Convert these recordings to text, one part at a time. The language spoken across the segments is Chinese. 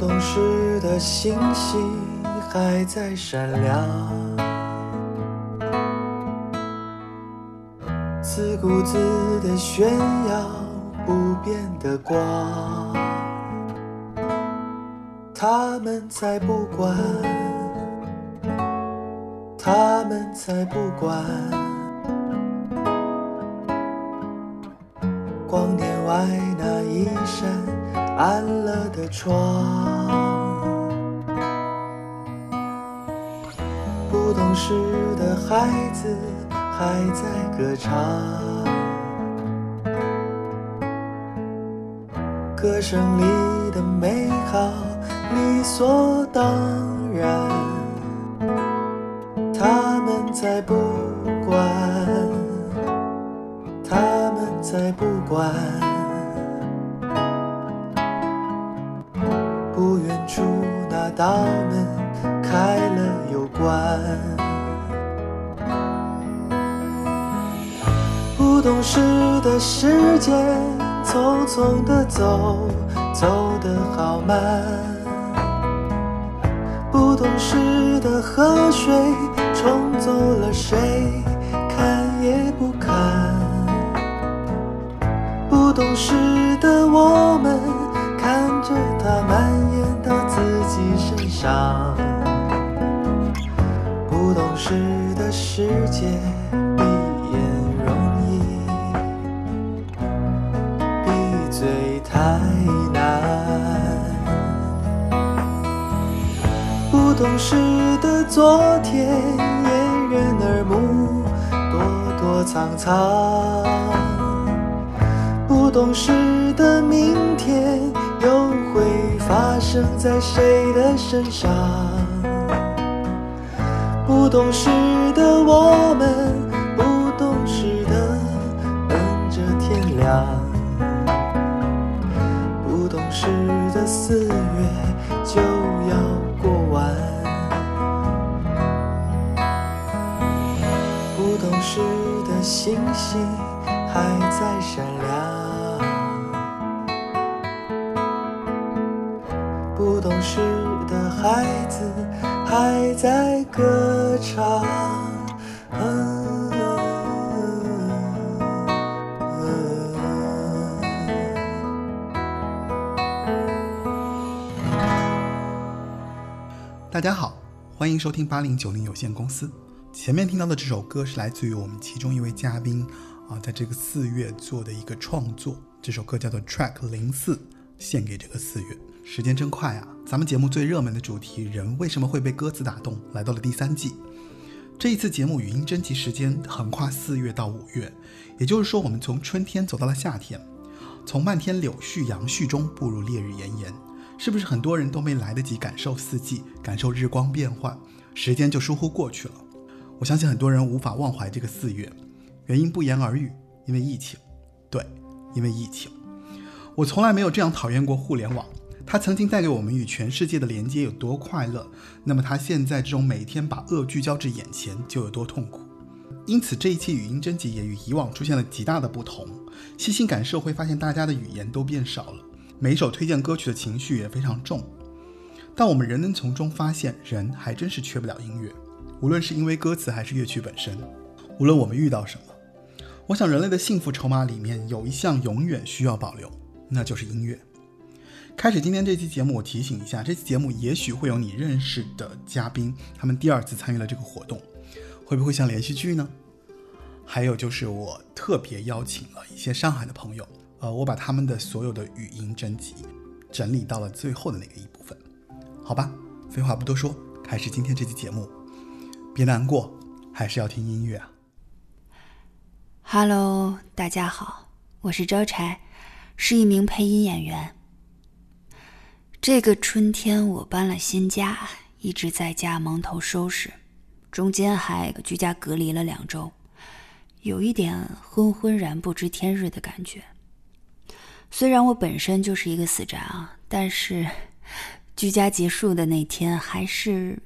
懂事的星星还在闪亮，自顾自地炫耀不变的光。他们才不管，他们才不管，光年外那一扇暗了的窗。不懂事的孩子还在歌唱，歌声里的美好。理所当然，他们在不时间匆匆的走，走得好慢。不懂事的河水冲走了谁，看也不看。不懂事的我们看着它蔓延到自己身上。不懂事的世界不懂事的昨天掩人耳目，躲躲藏藏。不懂事的明天又会发生在谁的身上？不懂事的我们，收听八零九零有限公司。前面听到的这首歌是来自于我们其中一位嘉宾啊，在这个四月做的一个创作。这首歌叫做 Track 零四，献给这个四月。时间真快啊！咱们节目最热门的主题“人为什么会被歌词打动”来到了第三季。这一次节目语音征集时间横跨四月到五月，也就是说，我们从春天走到了夏天，从漫天柳絮杨絮中步入烈日炎炎。是不是很多人都没来得及感受四季，感受日光变换，时间就疏忽过去了？我相信很多人无法忘怀这个四月，原因不言而喻，因为疫情。对，因为疫情。我从来没有这样讨厌过互联网，它曾经带给我们与全世界的连接有多快乐，那么它现在这种每天把恶聚焦至眼前就有多痛苦。因此这一期语音征集也与以往出现了极大的不同。细心感受会发现，大家的语言都变少了，每首推荐歌曲的情绪也非常重。但我们仍能从中发现，人还真是缺不了音乐。无论是因为歌词还是乐曲本身，无论我们遇到什么，我想人类的幸福筹码里面有一项永远需要保留，那就是音乐。开始今天这期节目，我提醒一下，这期节目也许会有你认识的嘉宾，他们第二次参与了这个活动，会不会像连续剧呢？还有就是我特别邀请了一些上海的朋友，呃，我把他们的所有的语音征集整理到了最后的那个一部分，好吧，废话不多说，开始今天这期节目。别难过，还是要听音乐啊。Hello，大家好，我是招柴，是一名配音演员。这个春天我搬了新家，一直在家蒙头收拾，中间还居家隔离了两周，有一点昏昏然不知天日的感觉。虽然我本身就是一个死宅啊，但是居家结束的那天还是。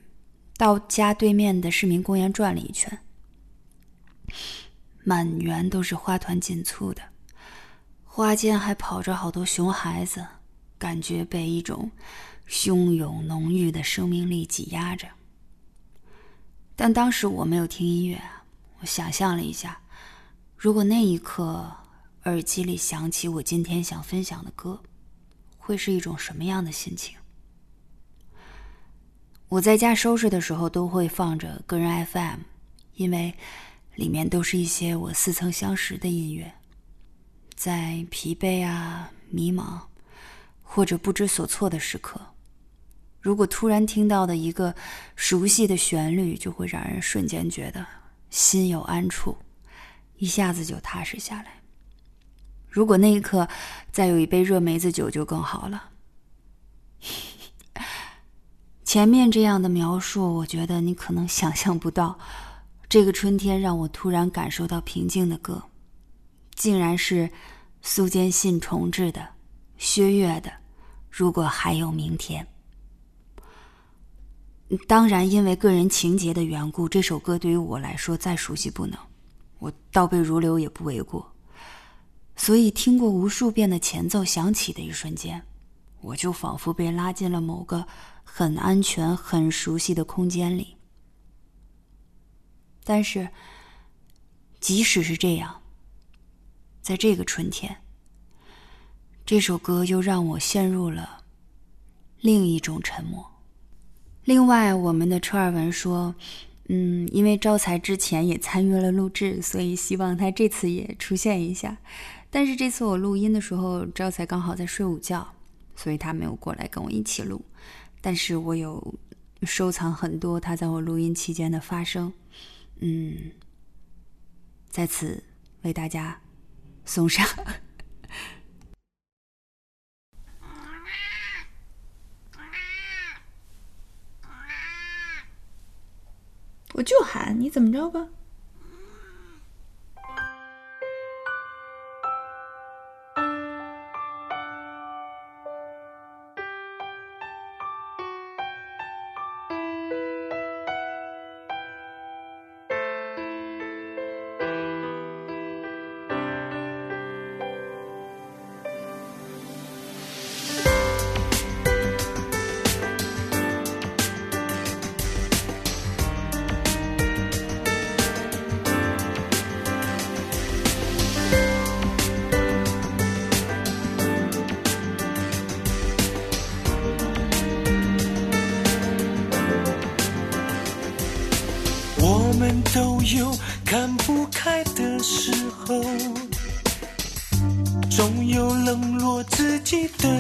到家对面的市民公园转了一圈，满园都是花团锦簇的，花间还跑着好多熊孩子，感觉被一种汹涌浓郁的生命力挤压着。但当时我没有听音乐，我想象了一下，如果那一刻耳机里响起我今天想分享的歌，会是一种什么样的心情？我在家收拾的时候都会放着个人 FM，因为里面都是一些我似曾相识的音乐。在疲惫啊、迷茫或者不知所措的时刻，如果突然听到的一个熟悉的旋律，就会让人瞬间觉得心有安处，一下子就踏实下来。如果那一刻再有一杯热梅子酒，就更好了。前面这样的描述，我觉得你可能想象不到，这个春天让我突然感受到平静的歌，竟然是苏坚信重制的薛岳的《如果还有明天》。当然，因为个人情节的缘故，这首歌对于我来说再熟悉不能，我倒背如流也不为过。所以，听过无数遍的前奏响起的一瞬间，我就仿佛被拉进了某个很安全、很熟悉的空间里。但是，即使是这样，在这个春天，这首歌又让我陷入了另一种沉默。另外，我们的车尔文说，嗯，因为招财之前也参与了录制，所以希望他这次也出现一下。但是这次我录音的时候，招财刚好在睡午觉，所以他没有过来跟我一起录。但是我有收藏很多他在我录音期间的发声，嗯，在此为大家送上。我就喊你怎么着吧。自己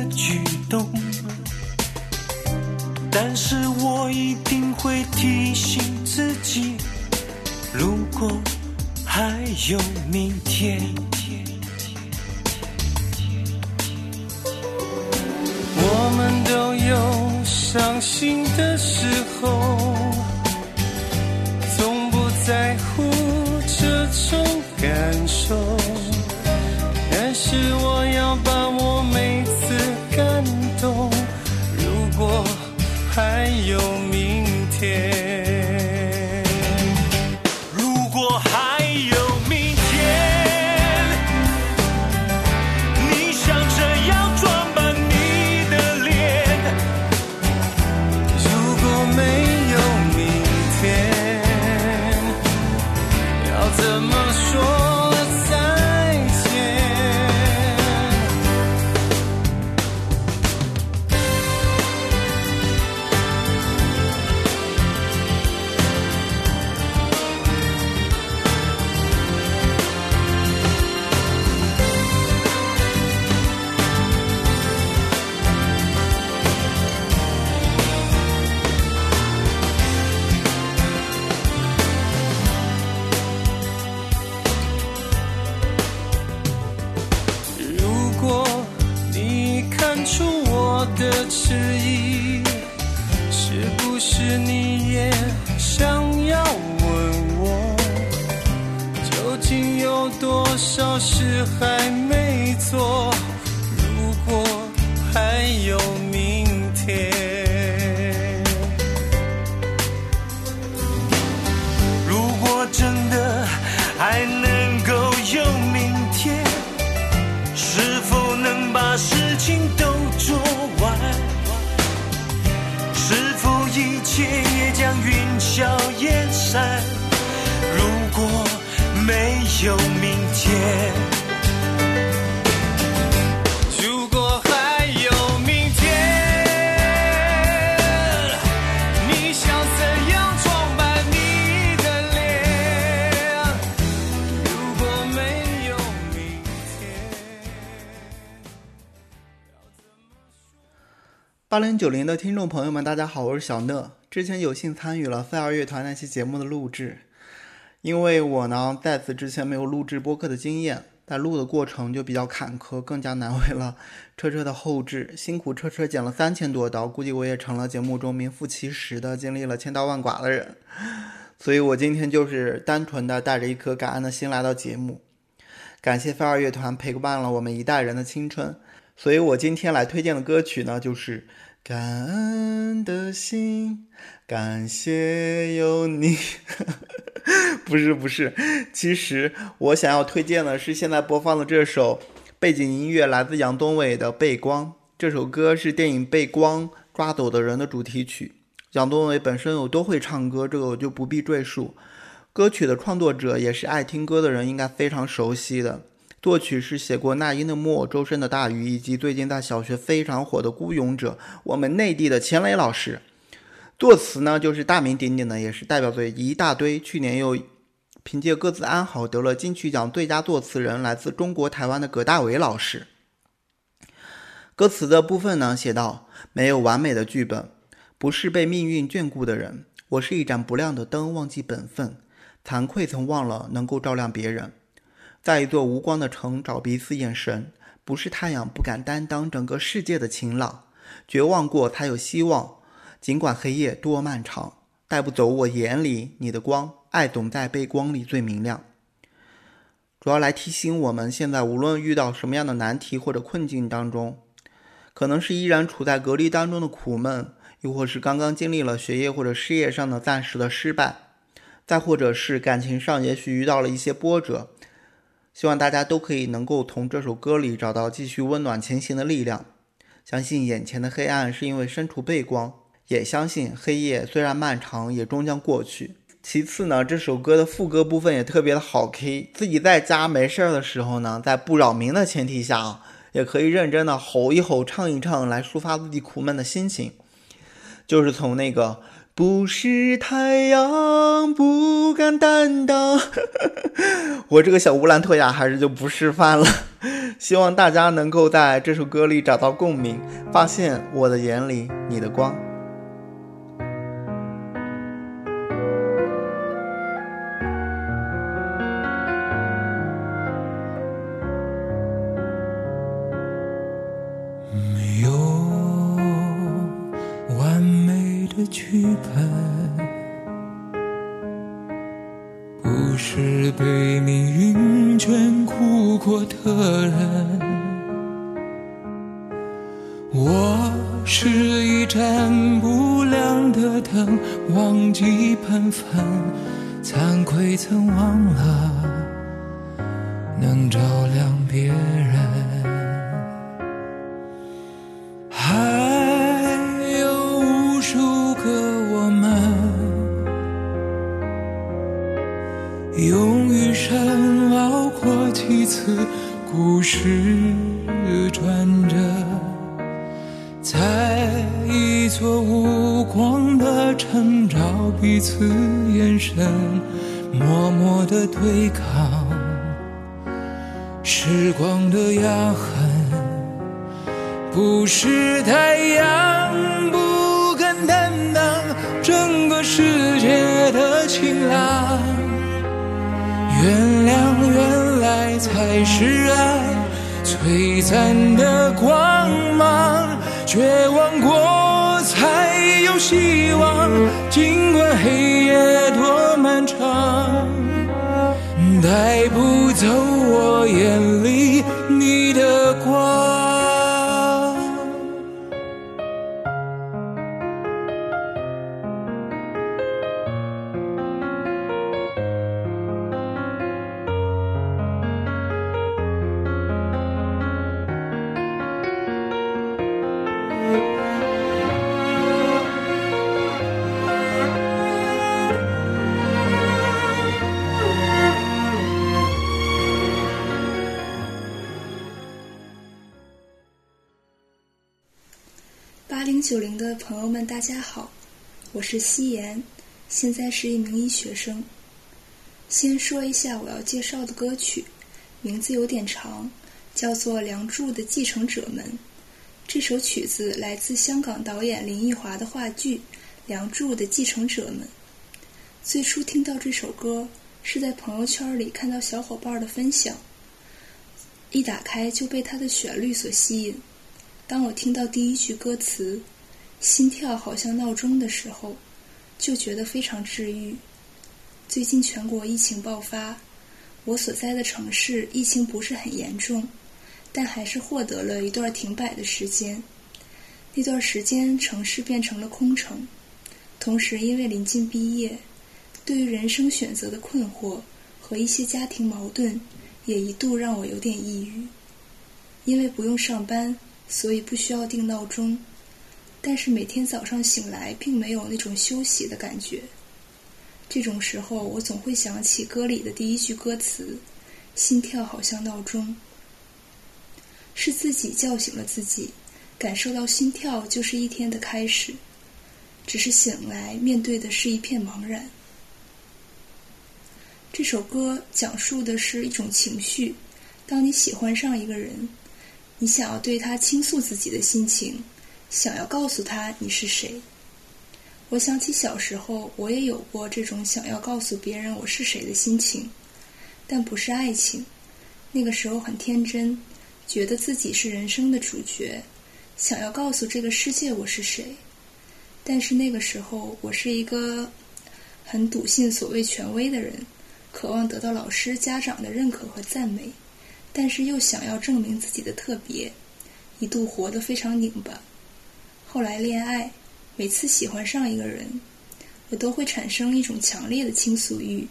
零九零的听众朋友们，大家好，我是小乐。之前有幸参与了飞儿乐团那期节目的录制，因为我呢在此之前没有录制播客的经验，在录的过程就比较坎坷，更加难为了 车车的后置，辛苦车车剪了三千多刀，估计我也成了节目中名副其实的经历了千刀万剐的人。所以我今天就是单纯的带着一颗感恩的心来到节目，感谢飞儿乐团陪伴了我们一代人的青春。所以我今天来推荐的歌曲呢，就是《感恩的心》，感谢有你。不是不是，其实我想要推荐的是现在播放的这首背景音乐，来自杨东伟的《背光》。这首歌是电影《背光抓走的人》的主题曲。杨东伟本身有多会唱歌，这个我就不必赘述。歌曲的创作者也是爱听歌的人应该非常熟悉的。作曲是写过那英的《木偶》、周深的《大鱼》，以及最近在小学非常火的《孤勇者》，我们内地的钱雷老师。作词呢，就是大名鼎鼎的，也是代表作一大堆。去年又凭借《各自安好》得了金曲奖最佳作词人，来自中国台湾的葛大为老师。歌词的部分呢，写道：没有完美的剧本，不是被命运眷顾的人。我是一盏不亮的灯，忘记本分，惭愧曾忘了能够照亮别人。在一座无光的城找彼此眼神，不是太阳不敢担当整个世界的晴朗，绝望过才有希望。尽管黑夜多漫长，带不走我眼里你的光，爱总在背光里最明亮。主要来提醒我们，现在无论遇到什么样的难题或者困境当中，可能是依然处在隔离当中的苦闷，又或是刚刚经历了学业或者事业上的暂时的失败，再或者是感情上也许遇到了一些波折。希望大家都可以能够从这首歌里找到继续温暖前行的力量。相信眼前的黑暗是因为身处背光，也相信黑夜虽然漫长，也终将过去。其次呢，这首歌的副歌部分也特别的好 K，自己在家没事儿的时候呢，在不扰民的前提下啊，也可以认真的吼一吼、唱一唱，来抒发自己苦闷的心情。就是从那个。不是太阳不敢担当，我这个小乌兰特雅还是就不示范了。希望大家能够在这首歌里找到共鸣，发现我的眼里你的光。被命运眷顾过的人。我是一盏不亮的灯，忘记本分，惭愧曾忘了能照亮别人。还有无数个我们。有次故事转折，在一座无光的城找彼此眼神，默默的对抗时光的压痕。不是太阳原谅原来才是爱璀璨的光芒，绝望过才有希望，尽管黑夜多漫长，带不走我眼里。九零的朋友们，大家好，我是夕颜，现在是一名医学生。先说一下我要介绍的歌曲，名字有点长，叫做《梁祝的继承者们》。这首曲子来自香港导演林奕华的话剧《梁祝的继承者们》。最初听到这首歌是在朋友圈里看到小伙伴的分享，一打开就被它的旋律所吸引。当我听到第一句歌词“心跳好像闹钟”的时候，就觉得非常治愈。最近全国疫情爆发，我所在的城市疫情不是很严重，但还是获得了一段停摆的时间。那段时间，城市变成了空城。同时，因为临近毕业，对于人生选择的困惑和一些家庭矛盾，也一度让我有点抑郁。因为不用上班。所以不需要定闹钟，但是每天早上醒来并没有那种休息的感觉。这种时候，我总会想起歌里的第一句歌词：“心跳好像闹钟。”是自己叫醒了自己，感受到心跳就是一天的开始。只是醒来面对的是一片茫然。这首歌讲述的是一种情绪：当你喜欢上一个人。你想要对他倾诉自己的心情，想要告诉他你是谁。我想起小时候，我也有过这种想要告诉别人我是谁的心情，但不是爱情。那个时候很天真，觉得自己是人生的主角，想要告诉这个世界我是谁。但是那个时候，我是一个很笃信所谓权威的人，渴望得到老师、家长的认可和赞美。但是又想要证明自己的特别，一度活得非常拧巴。后来恋爱，每次喜欢上一个人，我都会产生一种强烈的倾诉欲，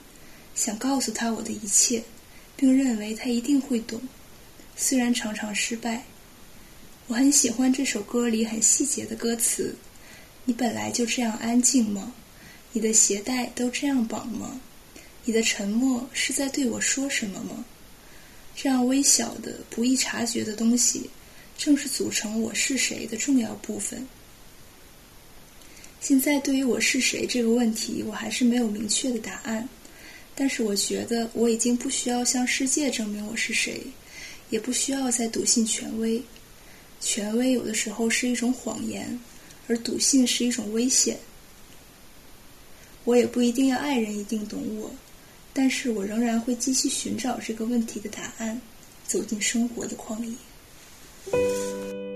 想告诉他我的一切，并认为他一定会懂。虽然常常失败，我很喜欢这首歌里很细节的歌词：“你本来就这样安静吗？你的鞋带都这样绑吗？你的沉默是在对我说什么吗？”这样微小的、不易察觉的东西，正是组成我是谁的重要部分。现在对于我是谁这个问题，我还是没有明确的答案。但是我觉得我已经不需要向世界证明我是谁，也不需要再笃信权威。权威有的时候是一种谎言，而笃信是一种危险。我也不一定要爱人一定懂我。但是我仍然会继续寻找这个问题的答案，走进生活的旷野。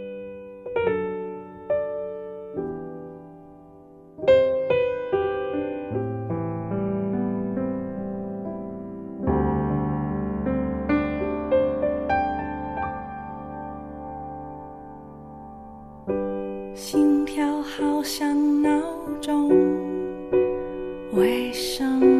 心跳好像闹钟，为什么？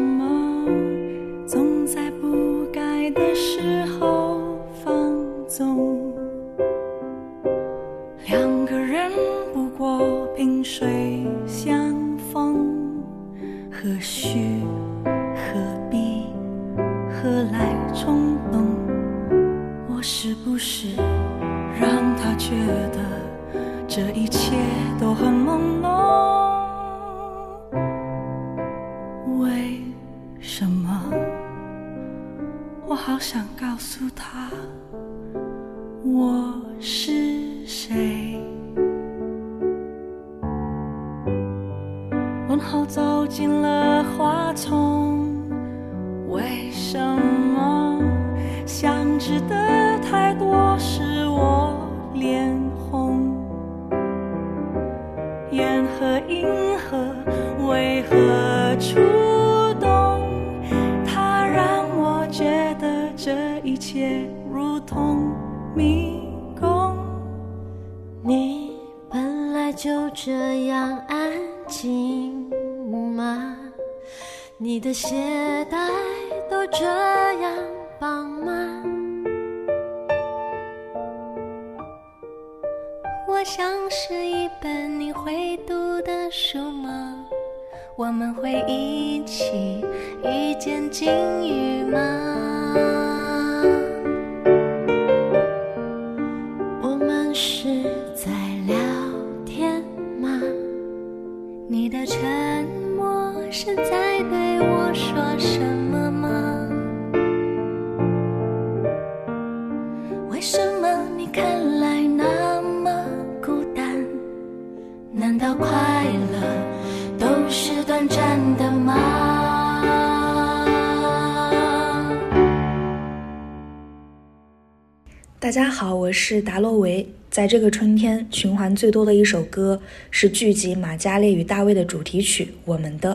是达洛维。在这个春天，循环最多的一首歌是剧集《玛嘉烈与大卫》的主题曲《我们的》。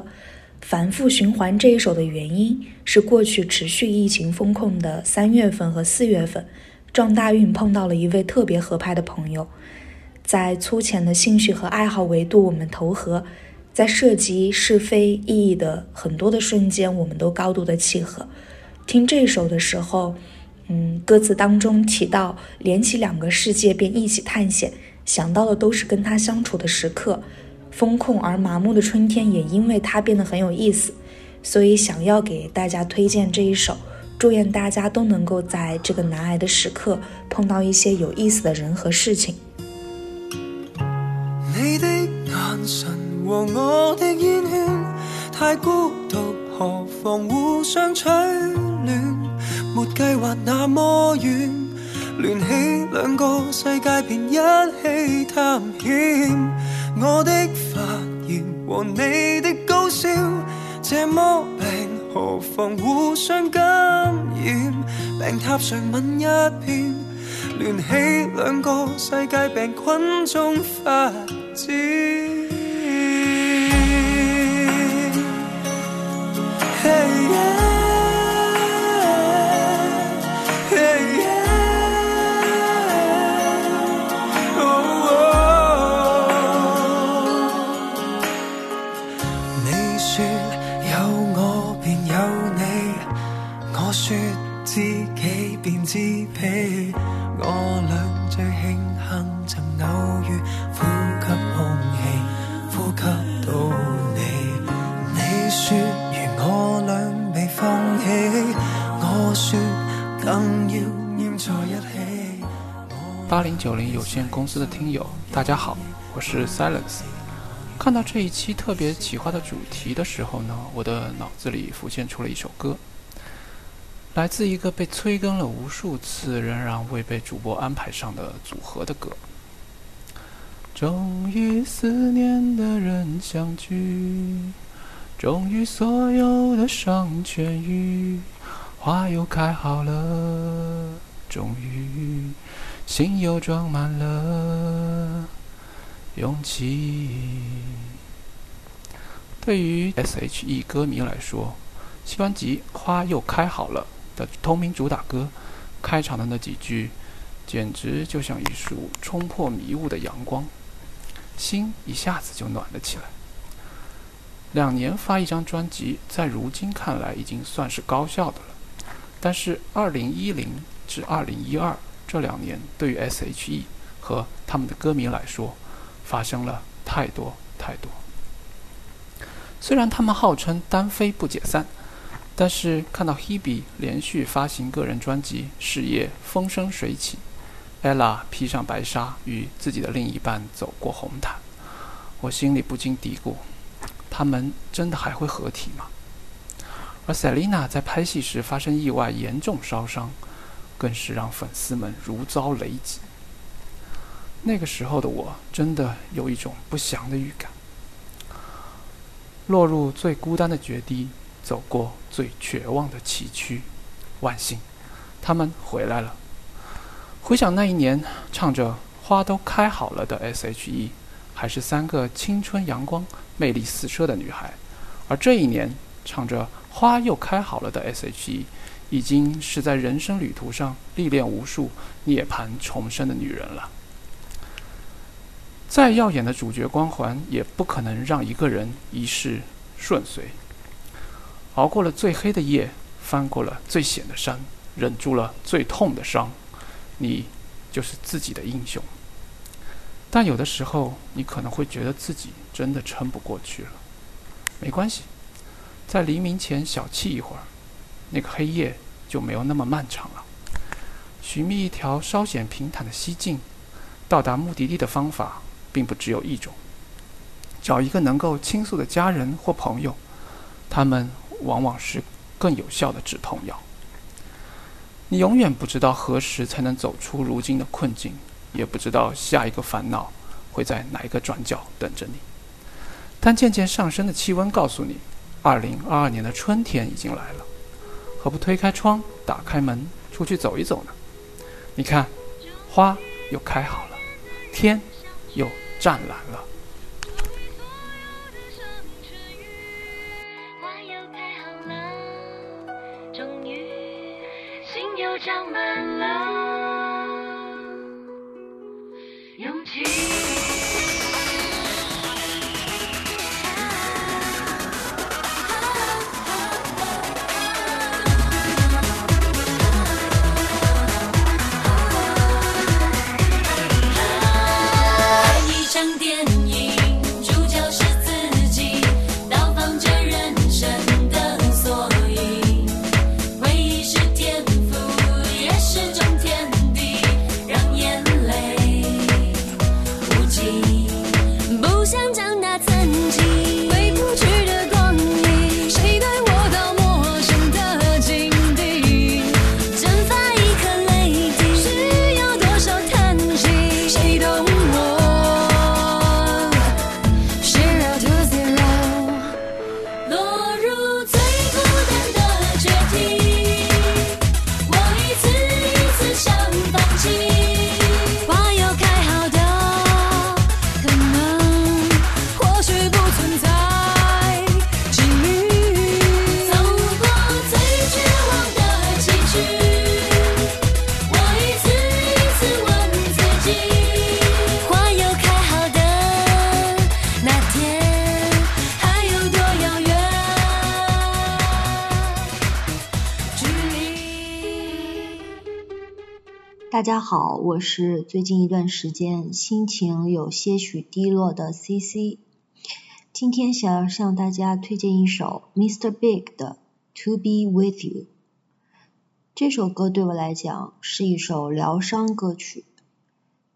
反复循环这一首的原因是，过去持续疫情风控的三月份和四月份，撞大运碰到了一位特别合拍的朋友，在粗浅的兴趣和爱好维度我们投合，在涉及是非意义的很多的瞬间，我们都高度的契合。听这首的时候。嗯，歌词当中提到连起两个世界便一起探险，想到的都是跟他相处的时刻。风控而麻木的春天也因为他变得很有意思，所以想要给大家推荐这一首。祝愿大家都能够在这个难挨的时刻碰到一些有意思的人和事情。你的眼神和我的烟圈太孤独，何妨互相取暖？没计划那么远，联起两个世界便一起探险。我的发言和你的高烧，这么病何妨互相感染？病榻上吻一片，联起两个世界病菌中发展。有限公司的听友，大家好，我是 Silence。看到这一期特别企划的主题的时候呢，我的脑子里浮现出了一首歌，来自一个被催更了无数次，仍然未被主播安排上的组合的歌。终于思念的人相聚，终于所有的伤痊愈，花又开好了，终于。心又装满了勇气。对于 S.H.E 歌迷来说，新专辑《花又开好了》的同名主打歌开场的那几句，简直就像一束冲破迷雾的阳光，心一下子就暖了起来。两年发一张专辑，在如今看来已经算是高效的了。但是2010至2012。这两年，对于 S.H.E 和他们的歌迷来说，发生了太多太多。虽然他们号称单飞不解散，但是看到 Hebe 连续发行个人专辑，事业风生水起；Ella 披上白纱，与自己的另一半走过红毯，我心里不禁嘀咕：他们真的还会合体吗？而 Selina 在拍戏时发生意外，严重烧伤。更是让粉丝们如遭雷击。那个时候的我，真的有一种不祥的预感。落入最孤单的绝地，走过最绝望的崎岖，万幸，他们回来了。回想那一年，唱着《花都开好了》的 S.H.E，还是三个青春阳光、魅力四射的女孩；而这一年，唱着《花又开好了》的 S.H.E。已经是在人生旅途上历练无数涅槃重生的女人了。再耀眼的主角光环，也不可能让一个人一世顺遂。熬过了最黑的夜，翻过了最险的山，忍住了最痛的伤，你就是自己的英雄。但有的时候，你可能会觉得自己真的撑不过去了。没关系，在黎明前小憩一会儿。那个黑夜就没有那么漫长了。寻觅一条稍显平坦的西径，到达目的地的方法并不只有一种。找一个能够倾诉的家人或朋友，他们往往是更有效的止痛药。你永远不知道何时才能走出如今的困境，也不知道下一个烦恼会在哪一个转角等着你。但渐渐上升的气温告诉你，二零二二年的春天已经来了。何不推开窗，打开门，出去走一走呢？你看，花又开好了，天又湛蓝了。长满了勇气。好，我是最近一段时间心情有些许低落的 CC。今天想要向大家推荐一首 Mr. Big 的《To Be With You》。这首歌对我来讲是一首疗伤歌曲。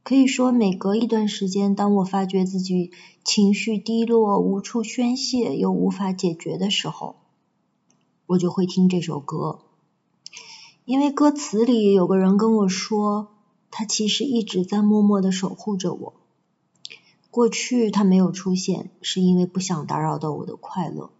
可以说，每隔一段时间，当我发觉自己情绪低落、无处宣泄又无法解决的时候，我就会听这首歌。因为歌词里有个人跟我说，他其实一直在默默的守护着我。过去他没有出现，是因为不想打扰到我的快乐。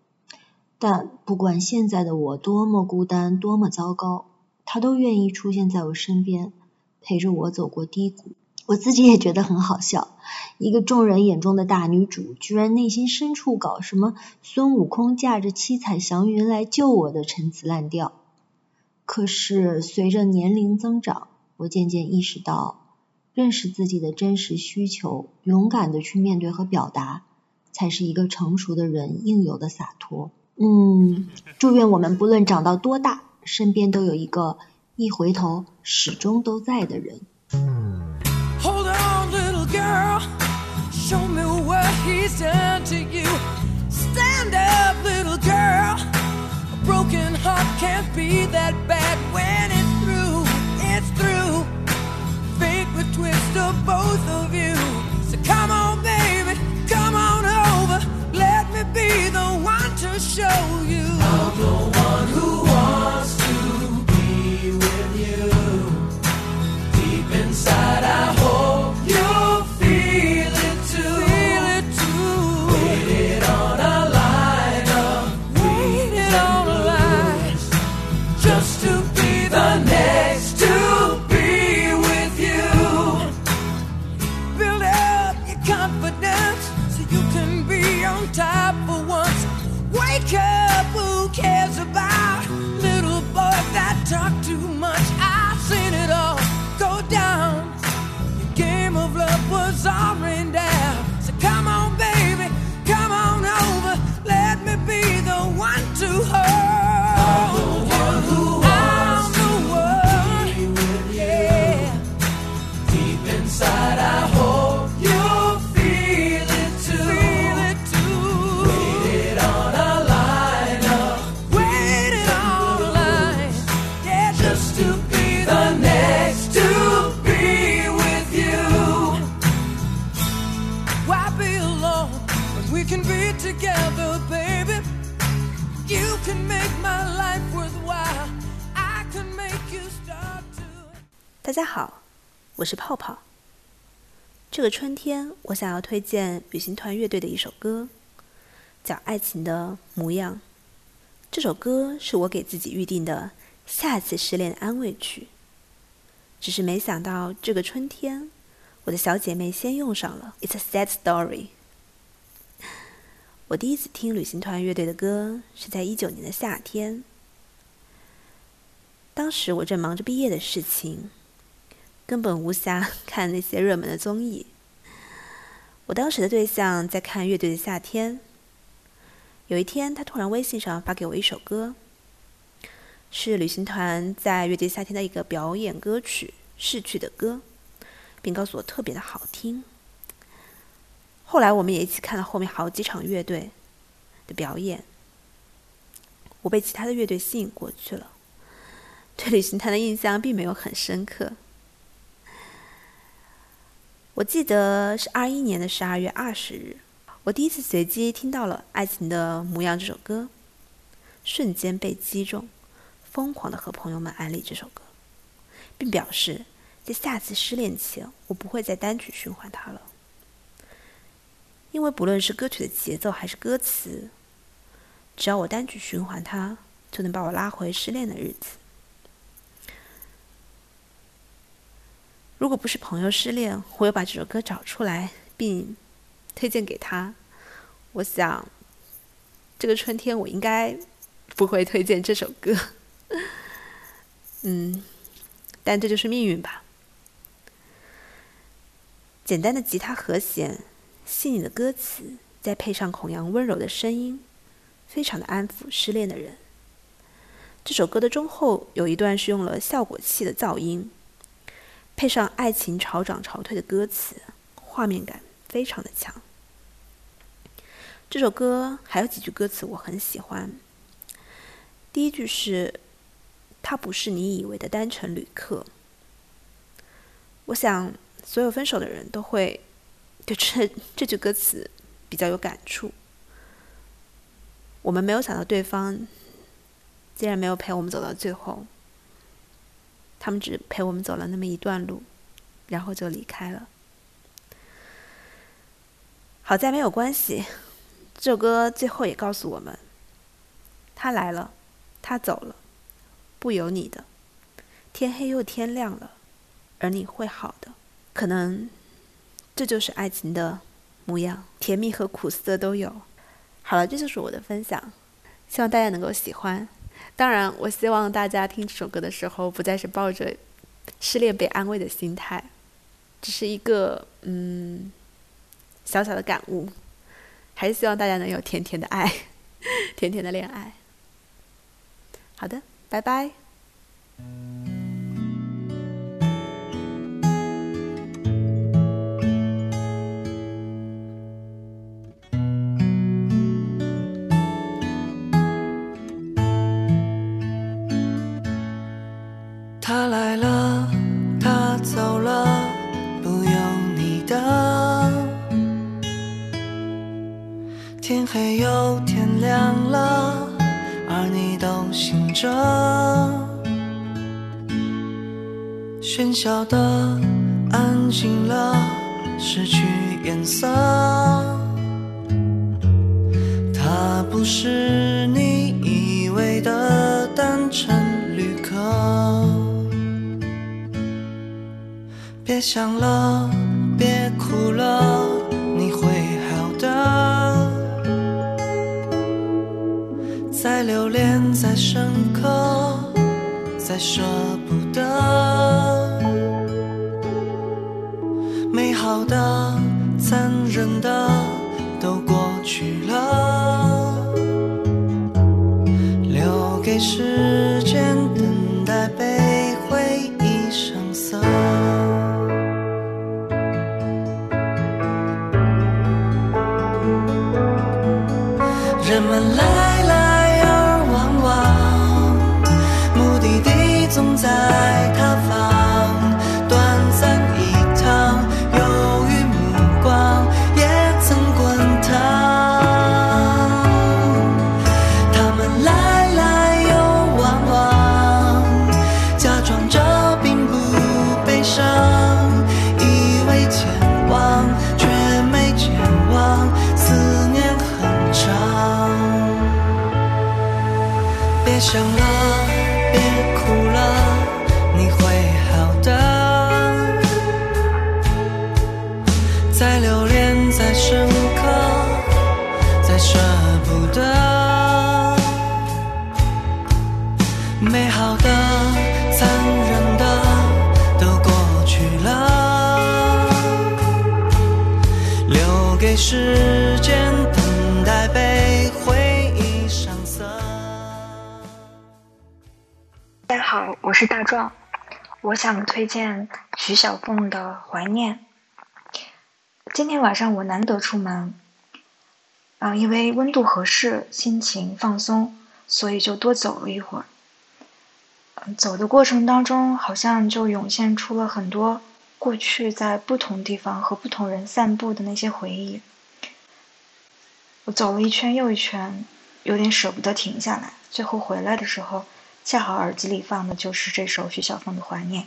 但不管现在的我多么孤单，多么糟糕，他都愿意出现在我身边，陪着我走过低谷。我自己也觉得很好笑，一个众人眼中的大女主，居然内心深处搞什么孙悟空驾着七彩祥云来救我的陈词滥调。可是随着年龄增长，我渐渐意识到，认识自己的真实需求，勇敢的去面对和表达，才是一个成熟的人应有的洒脱。嗯，祝愿我们不论长到多大，身边都有一个一回头始终都在的人。Hold on, little girl. Show me what he's done to you. Stand up, little girl. A broken heart can't be that bad when it's twist of both of you. So come on, baby, come on over. Let me be the one to show you. I'm the one who 这个春天，我想要推荐旅行团乐队的一首歌，叫《爱情的模样》。这首歌是我给自己预定的下次失恋的安慰曲。只是没想到这个春天，我的小姐妹先用上了《It's a Sad Story 》。我第一次听旅行团乐队的歌是在一九年的夏天，当时我正忙着毕业的事情，根本无暇 看那些热门的综艺。我当时的对象在看《乐队的夏天》，有一天他突然微信上发给我一首歌，是旅行团在《乐队夏天》的一个表演歌曲逝去的歌，并告诉我特别的好听。后来我们也一起看了后面好几场乐队的表演，我被其他的乐队吸引过去了，对旅行团的印象并没有很深刻。我记得是二一年的十二月二十日，我第一次随机听到了《爱情的模样》这首歌，瞬间被击中，疯狂的和朋友们安利这首歌，并表示在下次失恋前，我不会再单曲循环它了。因为不论是歌曲的节奏还是歌词，只要我单曲循环它，就能把我拉回失恋的日子。如果不是朋友失恋，我又把这首歌找出来并推荐给他，我想这个春天我应该不会推荐这首歌。嗯，但这就是命运吧。简单的吉他和弦。细腻的歌词，再配上孔阳温柔的声音，非常的安抚失恋的人。这首歌的中后有一段是用了效果器的噪音，配上爱情潮涨潮退的歌词，画面感非常的强。这首歌还有几句歌词我很喜欢。第一句是：“他不是你以为的单程旅客。”我想，所有分手的人都会。对这这句歌词比较有感触。我们没有想到对方竟然没有陪我们走到最后，他们只陪我们走了那么一段路，然后就离开了。好在没有关系，这首歌最后也告诉我们：他来了，他走了，不由你的。天黑又天亮了，而你会好的，可能。这就是爱情的模样，甜蜜和苦涩都有。好了，这就是我的分享，希望大家能够喜欢。当然，我希望大家听这首歌的时候，不再是抱着失恋被安慰的心态，只是一个嗯小小的感悟。还是希望大家能有甜甜的爱，甜甜的恋爱。好的，拜拜。黑又天亮了，而你都醒着。喧嚣的安静了，失去颜色。他不是你以为的单纯旅客。别想了，别哭了，再留恋，再深刻，再舍不得。美好的、残忍的都过去了，留给时我想推荐徐小凤的《怀念》。今天晚上我难得出门，啊、因为温度合适，心情放松，所以就多走了一会儿。嗯走的过程当中，好像就涌现出了很多过去在不同地方和不同人散步的那些回忆。我走了一圈又一圈，有点舍不得停下来。最后回来的时候，恰好耳机里放的就是这首徐小凤的《怀念》。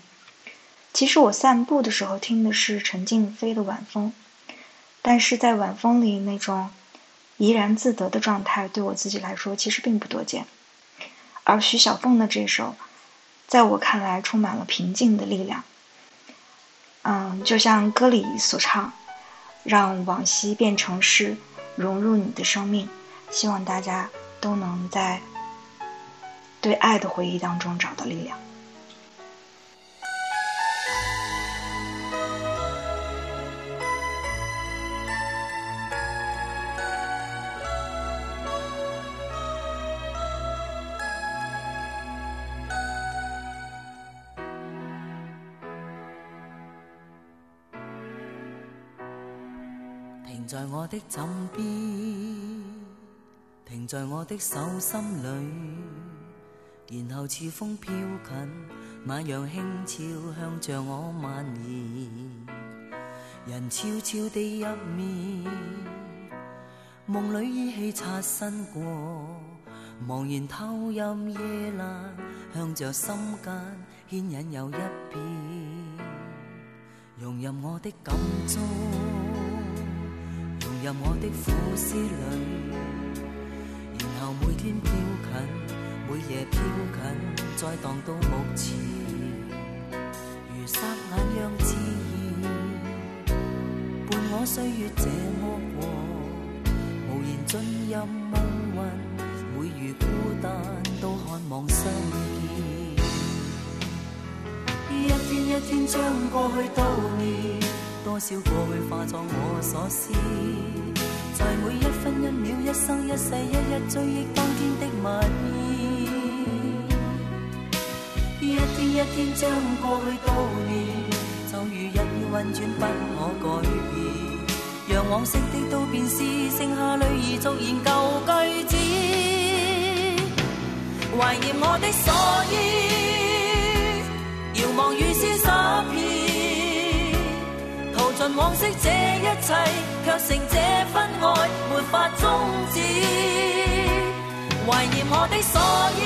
其实我散步的时候听的是陈静飞的《晚风》，但是在晚风里那种怡然自得的状态，对我自己来说其实并不多见。而徐小凤的这首，在我看来充满了平静的力量。嗯，就像歌里所唱，让往昔变成诗，融入你的生命。希望大家都能在对爱的回忆当中找到力量。停在我的枕边，停在我的手心里，然後似風飄近，那樣輕悄向着我蔓延。人悄悄地入眠，夢裏依稀擦身過，茫然透入夜阑，向着心間牽引又一遍，融入我的感觸。融入我的苦思裏，然後每天飄近，每夜飘近，再荡到目前，如霎眼讓自然伴我岁月这么过，无言进入梦魂，每如孤单都渴望相见。一天一天将过去悼念。多少过去化作我所思，在每一分一秒、一生一世、一一追忆当天的默念。一天将过去悼念，就如日月運轉不可改變。讓往昔的都變是剩下淚兒逐言舊句子，懷念我的所依，遙望雨絲灑遍。逃盡往昔這一切，卻剩這份愛沒法終止。懷念我的所依，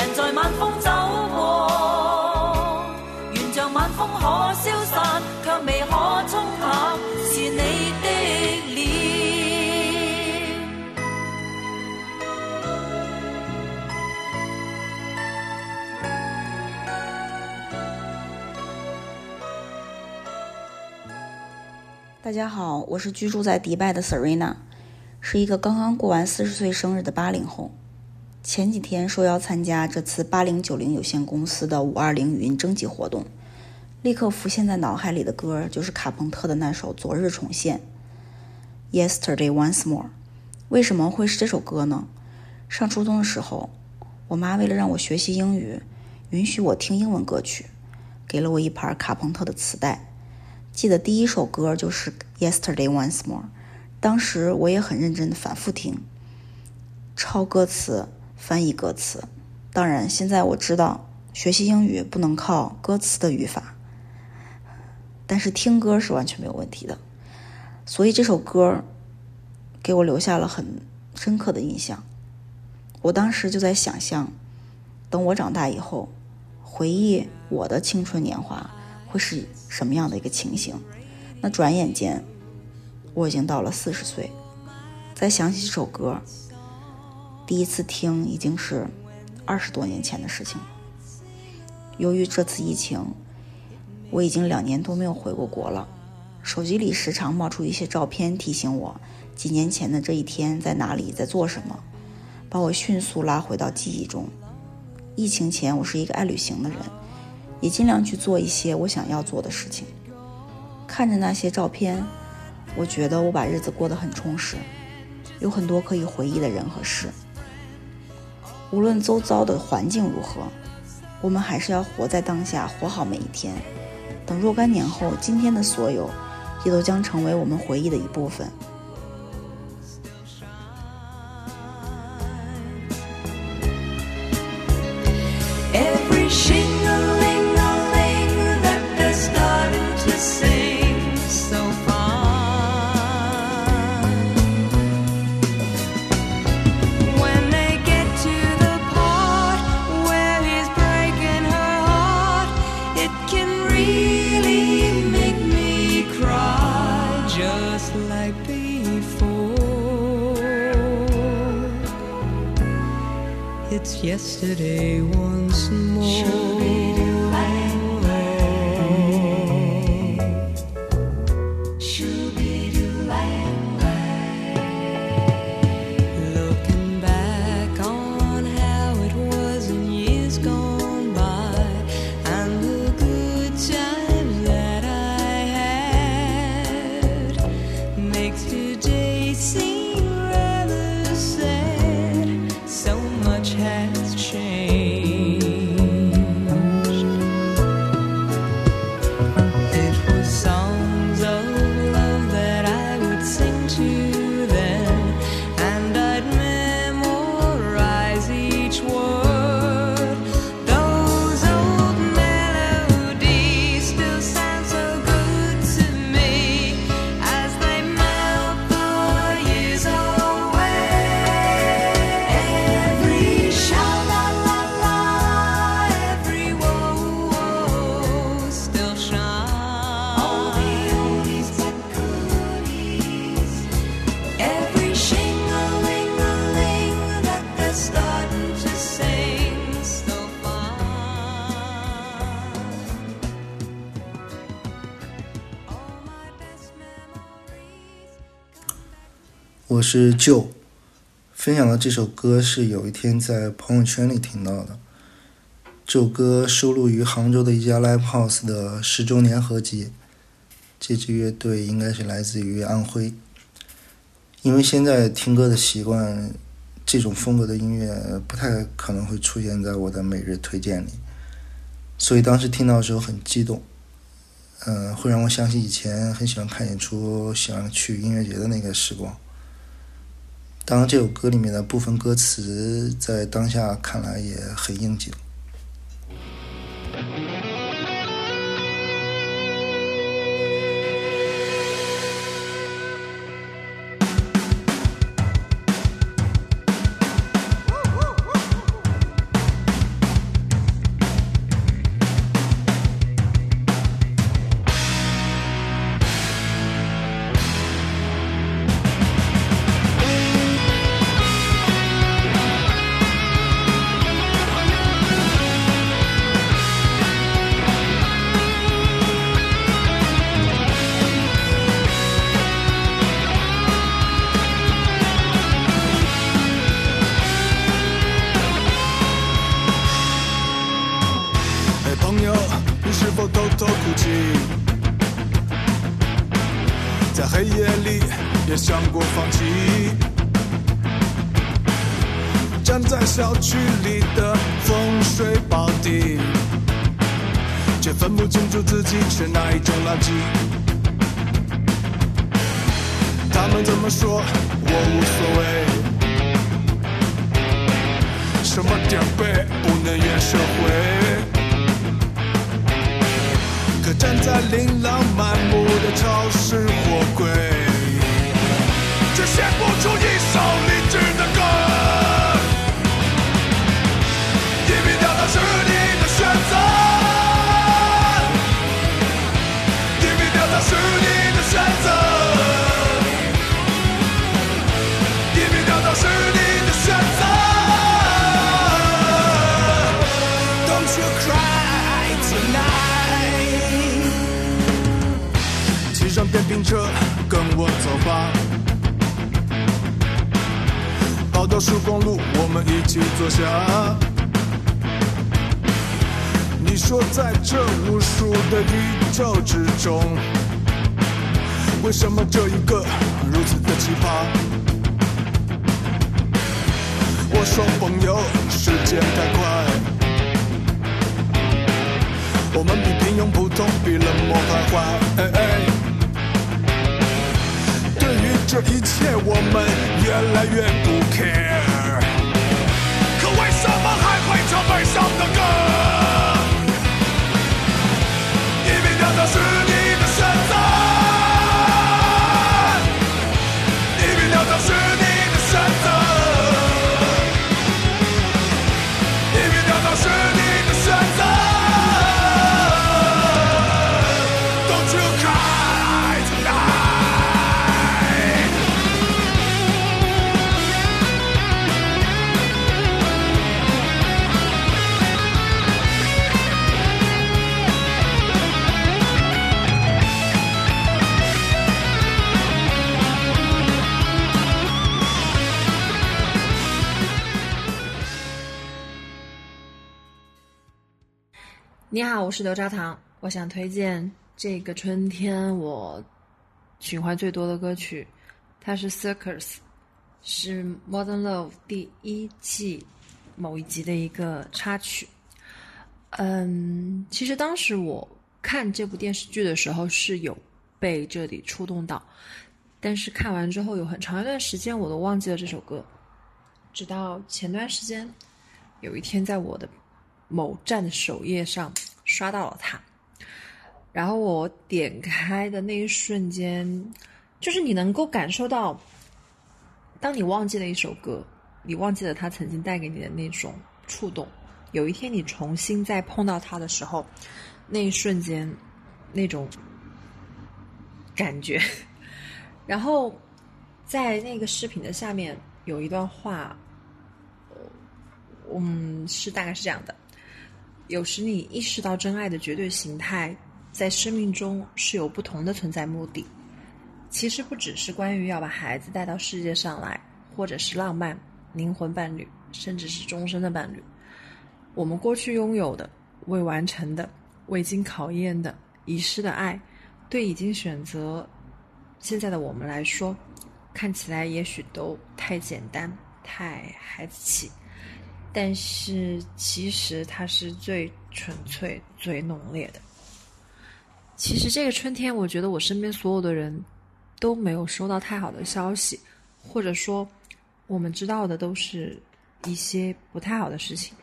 人在晚風走過，願像晚风可消散，卻未可沖淡，是你的脸。大家好，我是居住在迪拜的 Serena，是一个刚刚过完四十岁生日的八零后。前几天受邀参加这次八零九零有限公司的五二零语音征集活动，立刻浮现在脑海里的歌就是卡朋特的那首《昨日重现》（Yesterday Once More）。为什么会是这首歌呢？上初中的时候，我妈为了让我学习英语，允许我听英文歌曲，给了我一盘卡朋特的磁带。记得第一首歌就是《Yesterday Once More》，当时我也很认真的反复听，抄歌词、翻译歌词。当然，现在我知道学习英语不能靠歌词的语法，但是听歌是完全没有问题的。所以这首歌给我留下了很深刻的印象。我当时就在想象，等我长大以后，回忆我的青春年华。会是什么样的一个情形？那转眼间，我已经到了四十岁，再想起这首歌，第一次听已经是二十多年前的事情了。由于这次疫情，我已经两年多没有回过国了，手机里时常冒出一些照片，提醒我几年前的这一天在哪里，在做什么，把我迅速拉回到记忆中。疫情前，我是一个爱旅行的人。也尽量去做一些我想要做的事情。看着那些照片，我觉得我把日子过得很充实，有很多可以回忆的人和事。无论周遭的环境如何，我们还是要活在当下，活好每一天。等若干年后，今天的所有，也都将成为我们回忆的一部分。是旧，分享的这首歌是有一天在朋友圈里听到的。这首歌收录于杭州的一家 live house 的十周年合集。这支乐队应该是来自于安徽。因为现在听歌的习惯，这种风格的音乐不太可能会出现在我的每日推荐里，所以当时听到的时候很激动。嗯、会让我想起以前很喜欢看演出、喜欢去音乐节的那个时光。当然，这首歌里面的部分歌词在当下看来也很应景。在黑夜里也想过放弃。站在小区里的风水宝地，却分不清楚自己是哪一种垃圾。他们怎么说，我无所谓。什么点背不能怨社会？站在琳琅满目的超市货柜，却写不出一首励志的歌。一笔掉到是车，跟我走吧。跑到曙光路，我们一起坐下。你说，在这无数的宇宙之中，为什么这一个如此的奇葩？我说朋友，时间太快，我们比平庸普通，比冷漠还坏。哎哎这一切，我们越来越不 care。可为什么还会唱悲伤的歌？一笔掉的是我是刘扎糖，我想推荐这个春天我循环最多的歌曲，它是 Circus，是 Modern Love 第一季某一集的一个插曲。嗯，其实当时我看这部电视剧的时候是有被这里触动到，但是看完之后有很长一段时间我都忘记了这首歌，直到前段时间有一天在我的某站的首页上刷到了他，然后我点开的那一瞬间，就是你能够感受到，当你忘记了一首歌，你忘记了他曾经带给你的那种触动，有一天你重新再碰到他的时候，那一瞬间那种感觉，然后在那个视频的下面有一段话，嗯，是大概是这样的。有时你意识到真爱的绝对形态，在生命中是有不同的存在目的。其实不只是关于要把孩子带到世界上来，或者是浪漫、灵魂伴侣，甚至是终身的伴侣。我们过去拥有的、未完成的、未经考验的、遗失的爱，对已经选择现在的我们来说，看起来也许都太简单、太孩子气。但是其实它是最纯粹、最浓烈的。其实这个春天，我觉得我身边所有的人都没有收到太好的消息，或者说我们知道的都是一些不太好的事情。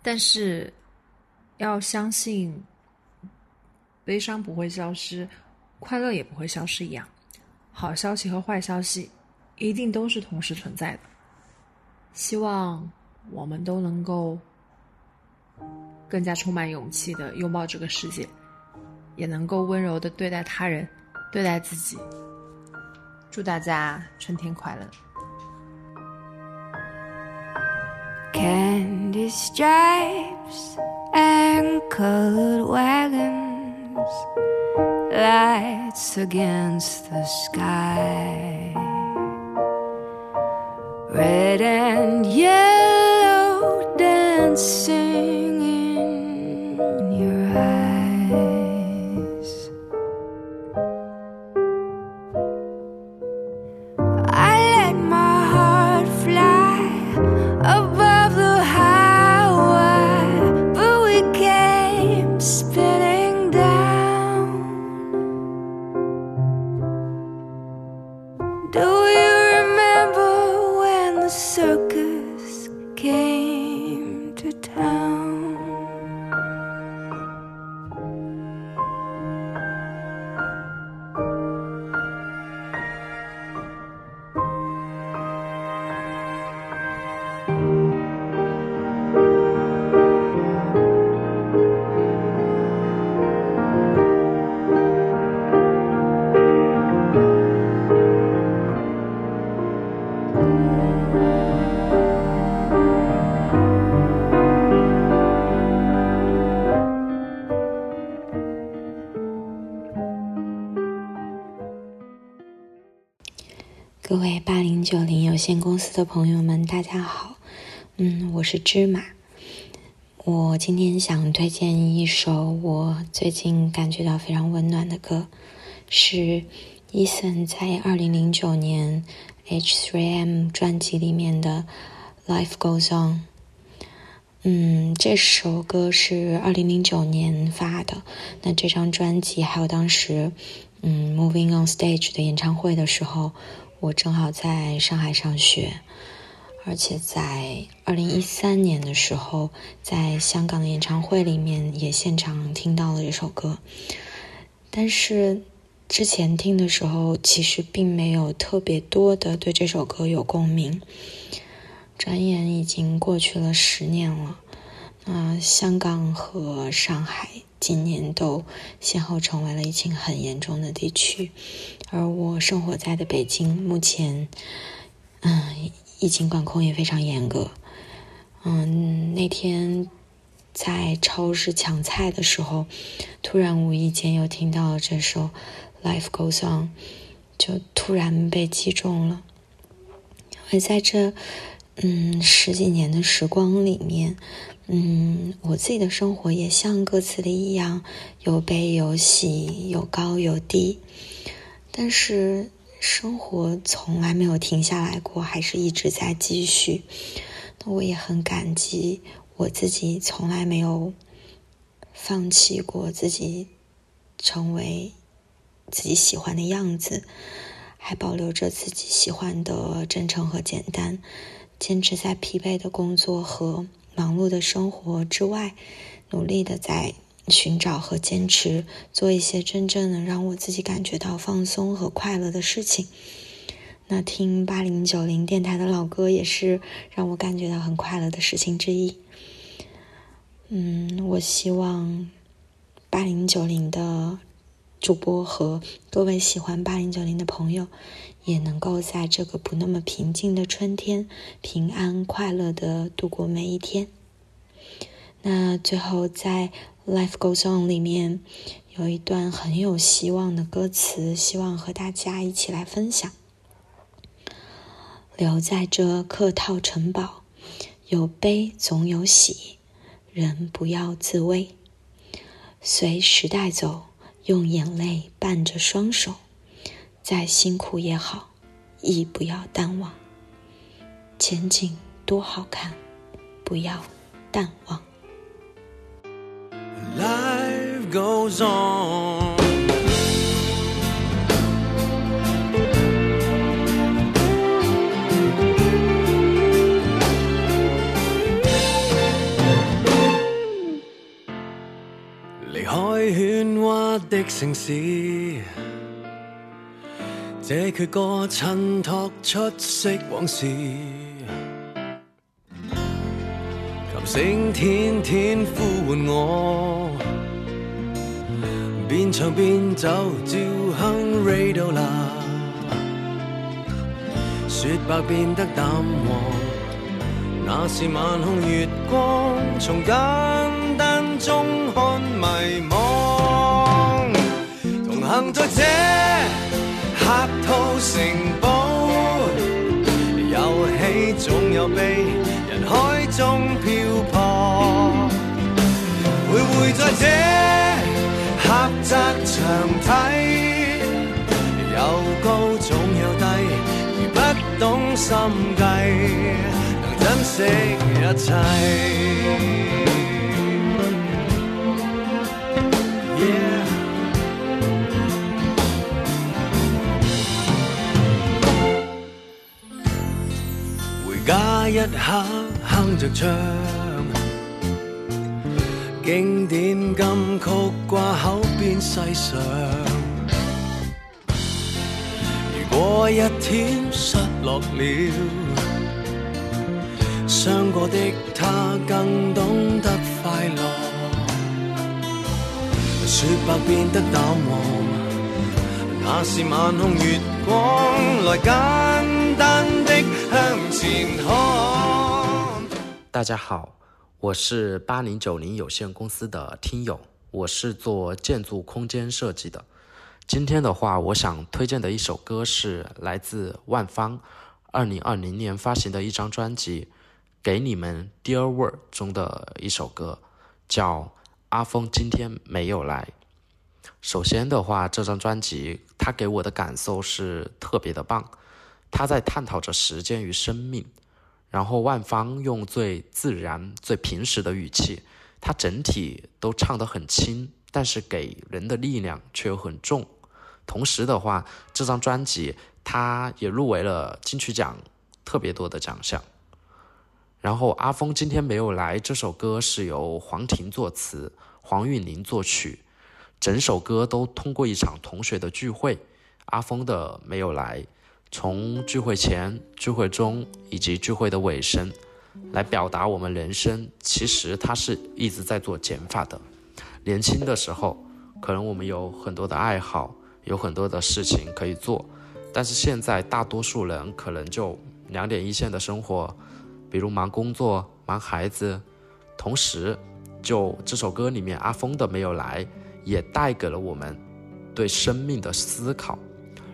但是要相信，悲伤不会消失，快乐也不会消失一样，好消息和坏消息一定都是同时存在的。希望。我们都能够更加充满勇气的拥抱这个世界，也能够温柔的对待他人，对待自己。祝大家春天快乐！Candy stripes and colored wagons, lights against the sky, red and yellow sing. 公司的朋友们，大家好，嗯，我是芝麻。我今天想推荐一首我最近感觉到非常温暖的歌，是 Eason 在二零零九年 H3M 专辑里面的《Life Goes On》。嗯，这首歌是二零零九年发的。那这张专辑还有当时，嗯，Moving on Stage 的演唱会的时候，我正好在上海上学，而且在二零一三年的时候，在香港的演唱会里面也现场听到了这首歌。但是之前听的时候，其实并没有特别多的对这首歌有共鸣。转眼已经过去了十年了，那香港和上海今年都先后成为了疫情很严重的地区，而我生活在的北京目前，嗯，疫情管控也非常严格。嗯，那天在超市抢菜的时候，突然无意间又听到了这首《Life Goes On》，就突然被击中了。而在这。嗯，十几年的时光里面，嗯，我自己的生活也像歌词里一样，有悲有喜，有高有低，但是生活从来没有停下来过，还是一直在继续。那我也很感激我自己，从来没有放弃过自己成为自己喜欢的样子，还保留着自己喜欢的真诚和简单。坚持在疲惫的工作和忙碌的生活之外，努力的在寻找和坚持做一些真正能让我自己感觉到放松和快乐的事情。那听八零九零电台的老歌也是让我感觉到很快乐的事情之一。嗯，我希望八零九零的主播和各位喜欢八零九零的朋友。也能够在这个不那么平静的春天，平安快乐的度过每一天。那最后在《Life Goes On》里面有一段很有希望的歌词，希望和大家一起来分享。留在这客套城堡，有悲总有喜，人不要自危。随时代走，用眼泪伴着双手。再辛苦也好，亦不要淡忘。前景多好看，不要淡忘。Life goes on.「離開喧哗的城市。這闕歌襯托出色往事，琴聲天天呼喚我，邊唱邊走，照哼 Radio 啦。雪白變得淡黃，那是晚空月光，從簡單中看迷惘，同行在這。客套城堡，遊戲總有悲，人海中漂泊。徘徊在這狹窄長梯，有高總有低，如不懂心計，能珍惜一切。一刻哼着唱，經典金曲掛口边细想。如果一天失落了，傷過的他更懂得快樂。雪白變得淡黃，那是晚空月光，來簡單的前看。大家好，我是八零九零有限公司的听友，我是做建筑空间设计的。今天的话，我想推荐的一首歌是来自万芳二零二零年发行的一张专辑《给你们 Dear World》中的一首歌，叫《阿峰今天没有来》。首先的话，这张专辑它给我的感受是特别的棒。他在探讨着时间与生命，然后万芳用最自然、最平实的语气，他整体都唱得很轻，但是给人的力量却又很重。同时的话，这张专辑他也入围了金曲奖特别多的奖项。然后阿峰今天没有来，这首歌是由黄婷作词，黄韵玲作曲，整首歌都通过一场同学的聚会，阿峰的没有来，从聚会前、聚会中以及聚会的尾声，来表达我们人生其实它是一直在做减法的。年轻的时候，可能我们有很多的爱好，有很多的事情可以做，但是现在大多数人可能就两点一线的生活。比如忙工作、忙孩子，同时，就这首歌里面阿峰的没有来，也带给了我们对生命的思考。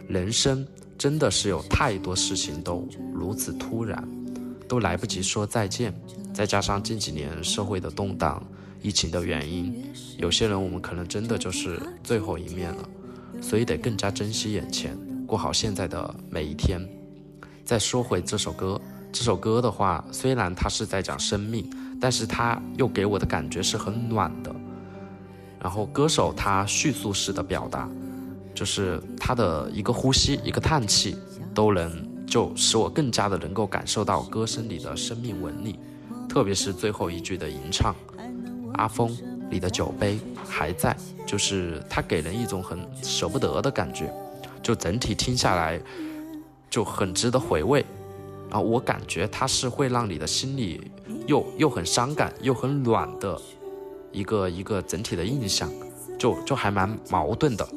人生真的是有太多事情都如此突然，都来不及说再见。再加上近几年社会的动荡、疫情的原因，有些人我们可能真的就是最后一面了，所以得更加珍惜眼前，过好现在的每一天。再说回这首歌。这首歌的话，虽然它是在讲生命，但是它又给我的感觉是很暖的。然后歌手他叙述式的表达，就是他的一个呼吸、一个叹气，都能就使我更加的能够感受到歌声里的生命纹理。特别是最后一句的吟唱，“阿峰，你的酒杯还在”，就是他给人一种很舍不得的感觉。就整体听下来，就很值得回味。啊，我感觉它是会让你的心里又又很伤感又很暖的一个一个整体的印象，就就还蛮矛盾的。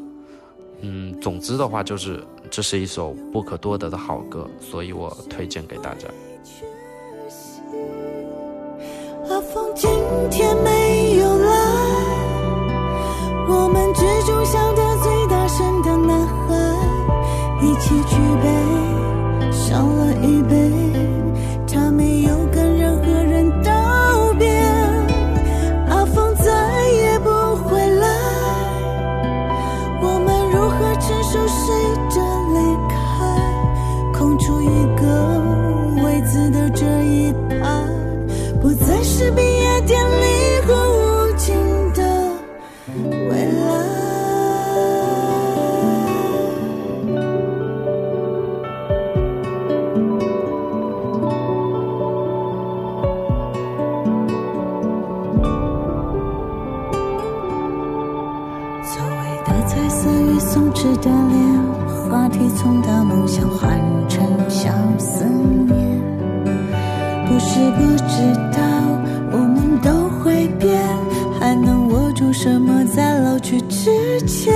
嗯，总之的话就是这是一首不可多得的好歌，所以我推荐给大家。阿峰今天没有来，我们之中笑得最大声的男孩，一起举杯，少了一杯，从大梦想换成小思念。不是不知道，我们都会变，还能握住什么在老去之前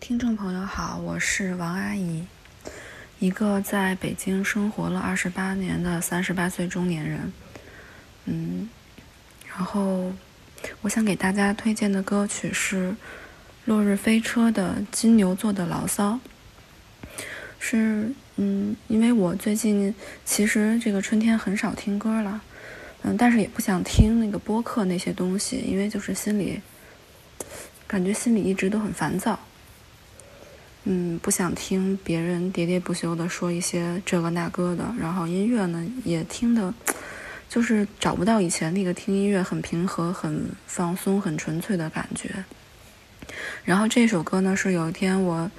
听众朋友好，我是王阿姨，一个在北京生活了二十八年的三十八岁中年人。嗯，然后我想给大家推荐的歌曲是《落日飞车》的《金牛座的牢骚》。是，嗯，因为我最近其实这个春天很少听歌了，嗯，但是也不想听那个播客那些东西，因为就是心里感觉心里一直都很烦躁。嗯，不想听别人喋喋不休的说一些这个那个的，然后音乐呢也听的，就是找不到以前那个听音乐很平和、很放松、很纯粹的感觉。然后这首歌呢是有一天我，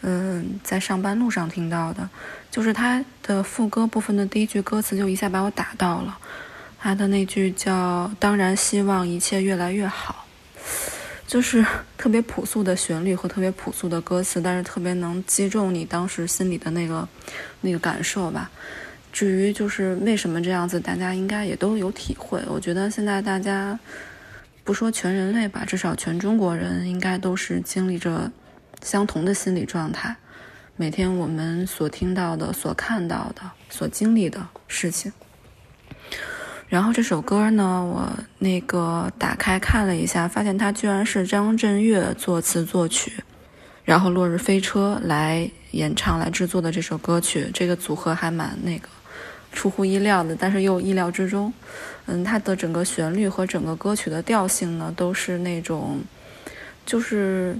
嗯，在上班路上听到的，就是它的副歌部分的第一句歌词就一下把我打到了，它的那句叫“当然希望一切越来越好”。就是 特别朴素的旋律和特别朴素的歌词，但是特别能击中你当时心里的那个那个感受吧。至于就是为什么这样子，大家应该也都有体会。我觉得现在大家不说全人类吧，至少全中国人应该都是经历着相同的心理状态。每天我们所听到的、所看到的、所经历的事情。然后这首歌呢，我那个打开看了一下，发现它居然是张震岳作词作曲，然后落日飞车来演唱来制作的这首歌曲，这个组合还蛮那个出乎意料的，但是又意料之中。嗯，它的整个旋律和整个歌曲的调性呢，都是那种，就是。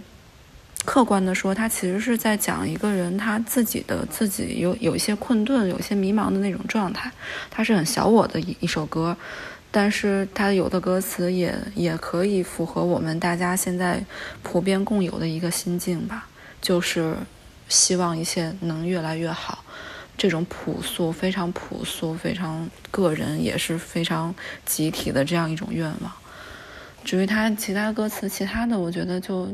客观的说，他其实是在讲一个人他自己的自己有有一些困顿、有些迷茫的那种状态。他是很小我的一一首歌，但是他有的歌词也也可以符合我们大家现在普遍共有的一个心境吧，就是希望一切能越来越好。这种朴素、非常朴素、非常个人，也是非常集体的这样一种愿望。至于他其他歌词，其他的我觉得就。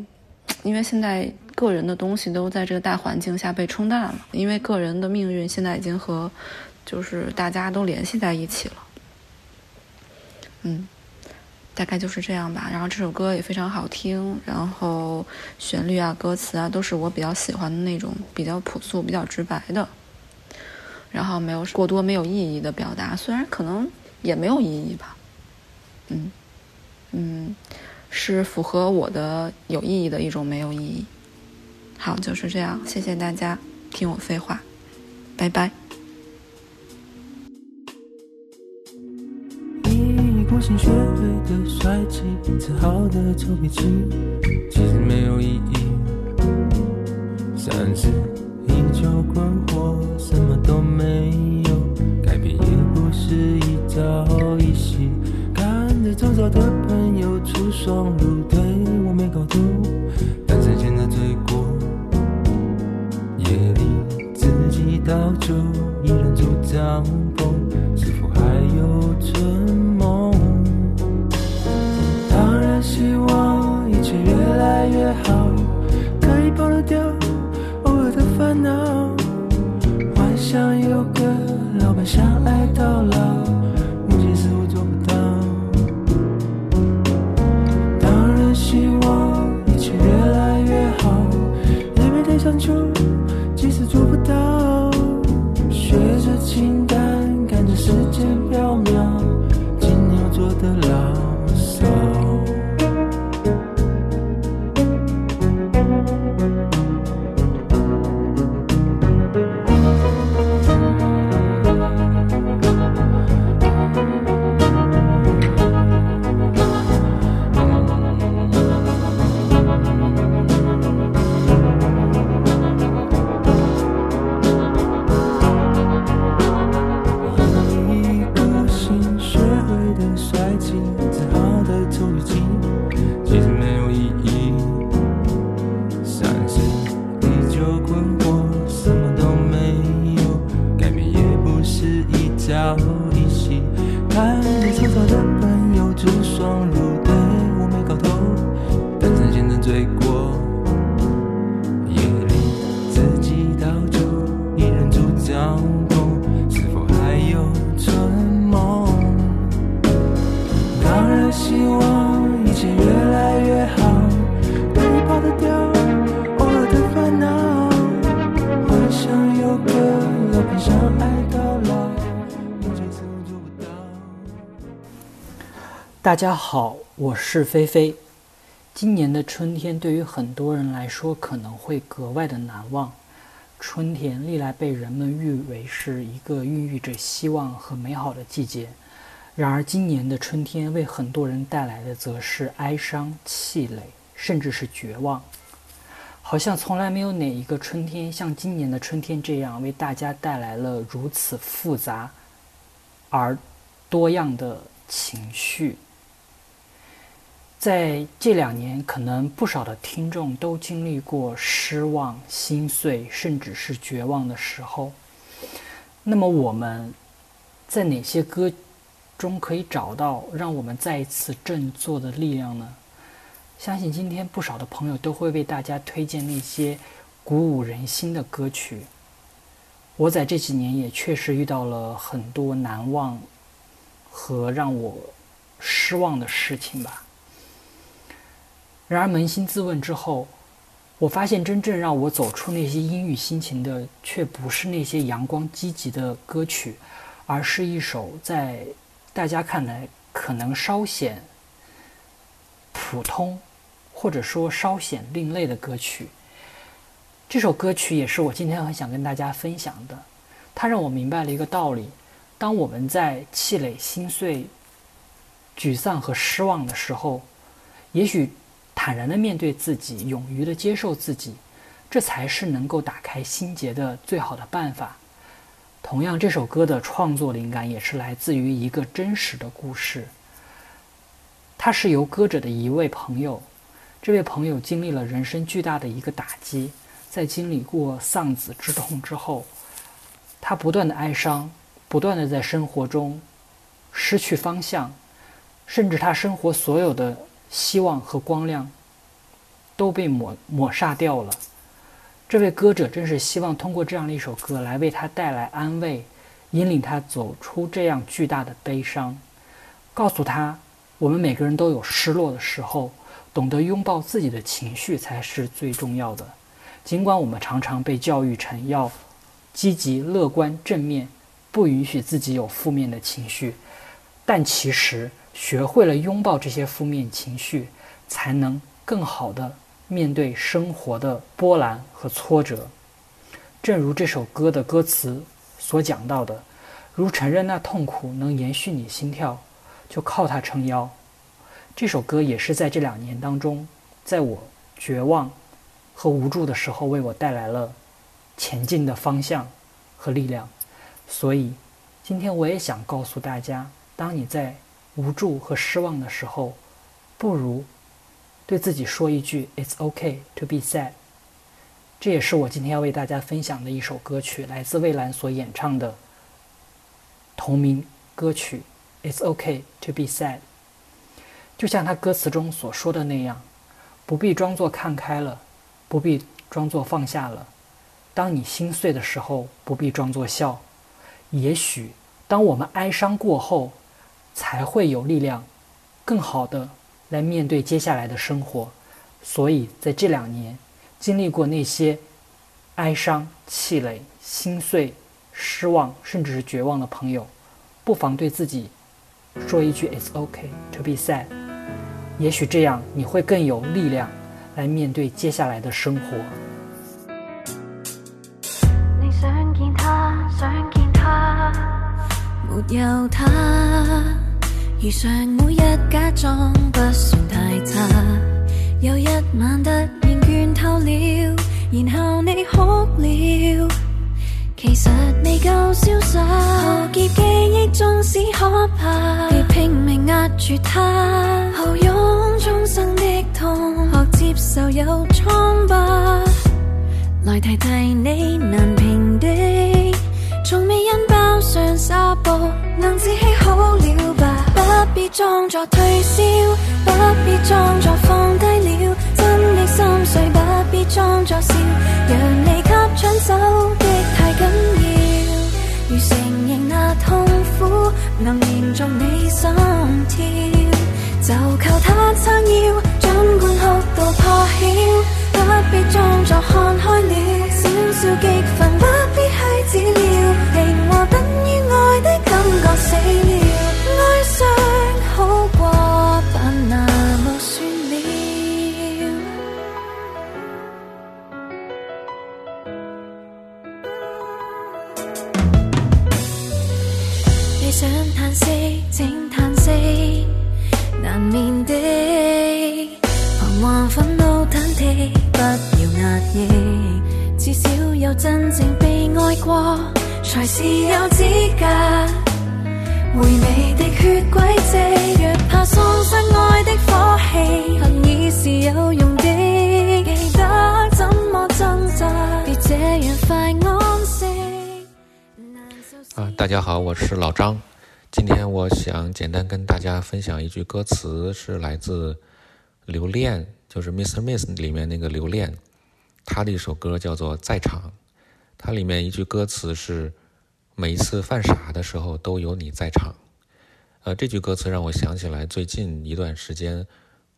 因为现在个人的东西都在这个大环境下被冲淡了，因为个人的命运现在已经和就是大家都联系在一起了。嗯，大概就是这样吧。然后这首歌也非常好听，然后旋律啊、歌词啊都是我比较喜欢的那种比较朴素、比较直白的，然后没有过多没有意义的表达，虽然可能也没有意义吧。嗯嗯。是符合我的有意义的一种没有意义。好，就是这样，谢谢大家听我废话，拜拜。一股心学会的帅气，自豪的臭脾气，其实没有意义。三十依旧困惑，什么都没有，改变也不是一朝一夕。看着周遭的朋友双入对，就，即使做不到，学着清淡，大家好，我是菲菲。今年的春天对于很多人来说可能会格外的难忘。春天历来被人们誉为是一个孕育着希望和美好的季节，然而今年的春天为很多人带来的则是哀伤、气馁，甚至是绝望。好像从来没有哪一个春天像今年的春天这样为大家带来了如此复杂而多样的情绪。在这两年，可能不少的听众都经历过失望、心碎，甚至是绝望的时候。那么，我们在哪些歌中可以找到让我们再一次振作的力量呢？相信今天不少的朋友都会为大家推荐那些鼓舞人心的歌曲。我在这几年也确实遇到了很多难忘和让我失望的事情吧。然而扪心自问之后，我发现真正让我走出那些阴郁心情的，却不是那些阳光积极的歌曲，而是一首在大家看来可能稍显普通，或者说稍显另类的歌曲。这首歌曲也是我今天很想跟大家分享的，它让我明白了一个道理：当我们在气馁、心碎、沮丧和失望的时候，也许。坦然的面对自己，勇于的接受自己，这才是能够打开心结的最好的办法。同样，这首歌的创作灵感也是来自于一个真实的故事。它是由歌者的一位朋友，这位朋友经历了人生巨大的一个打击，在经历过丧子之痛之后，他不断的哀伤，不断的在生活中失去方向，甚至他生活所有的。希望和光亮都被抹抹杀掉了。这位歌者正是希望通过这样的一首歌来为他带来安慰，引领他走出这样巨大的悲伤，告诉他：我们每个人都有失落的时候，懂得拥抱自己的情绪才是最重要的。尽管我们常常被教育成要积极、乐观、正面，不允许自己有负面的情绪，但其实。学会了拥抱这些负面情绪，才能更好的面对生活的波澜和挫折。正如这首歌的歌词所讲到的，如承认那痛苦能延续你心跳，就靠它撑腰。这首歌也是在这两年当中，在我绝望和无助的时候，为我带来了前进的方向和力量。所以，今天我也想告诉大家，当你在无助和失望的时候，不如对自己说一句 “It's okay to be sad”。这也是我今天要为大家分享的一首歌曲，来自蔚蓝所演唱的同名歌曲 “It's okay to be sad”。就像他歌词中所说的那样，不必装作看开了，不必装作放下了。当你心碎的时候，不必装作笑。也许当我们哀伤过后，才会有力量，更好的来面对接下来的生活。所以在这两年，经历过那些哀伤、气馁、心碎、失望，甚至是绝望的朋友，不妨对自己说一句 “It's okay to be sad”。也许这样你会更有力量来面对接下来的生活。你想見他，想見他，沒有他，如常每日假装不算太差。有一晚突然倦透了，然後你哭了，其實未夠瀟灑。浩劫記憶縱使可怕，別拼命壓住它，豪勇終生的痛，學接受有疮疤。來提提你難平的，從未因包上紗布能自欺好了？不必裝作退燒，不必裝作放低了，真的心碎，不必裝作笑，讓你給搶走的太緊要。如承認那痛苦能延续你心跳，就靠他撑腰，儘管哭到破曉。不必裝作看開了，少少激憤真正被愛過，才是有資格回味的血軌跡。若怕喪失愛的火氣，恨已是有用的，記得怎麼掙扎，別這樣快安息。啊，大家好，我是老张。今天我想简单跟大家分享一句歌词，是来自《留恋》，就是 Mr. Miss 里面那个留恋，他的一首歌叫做《在场》。它里面一句歌词是“每一次犯傻的时候都有你在场”。呃，这句歌词让我想起来最近一段时间，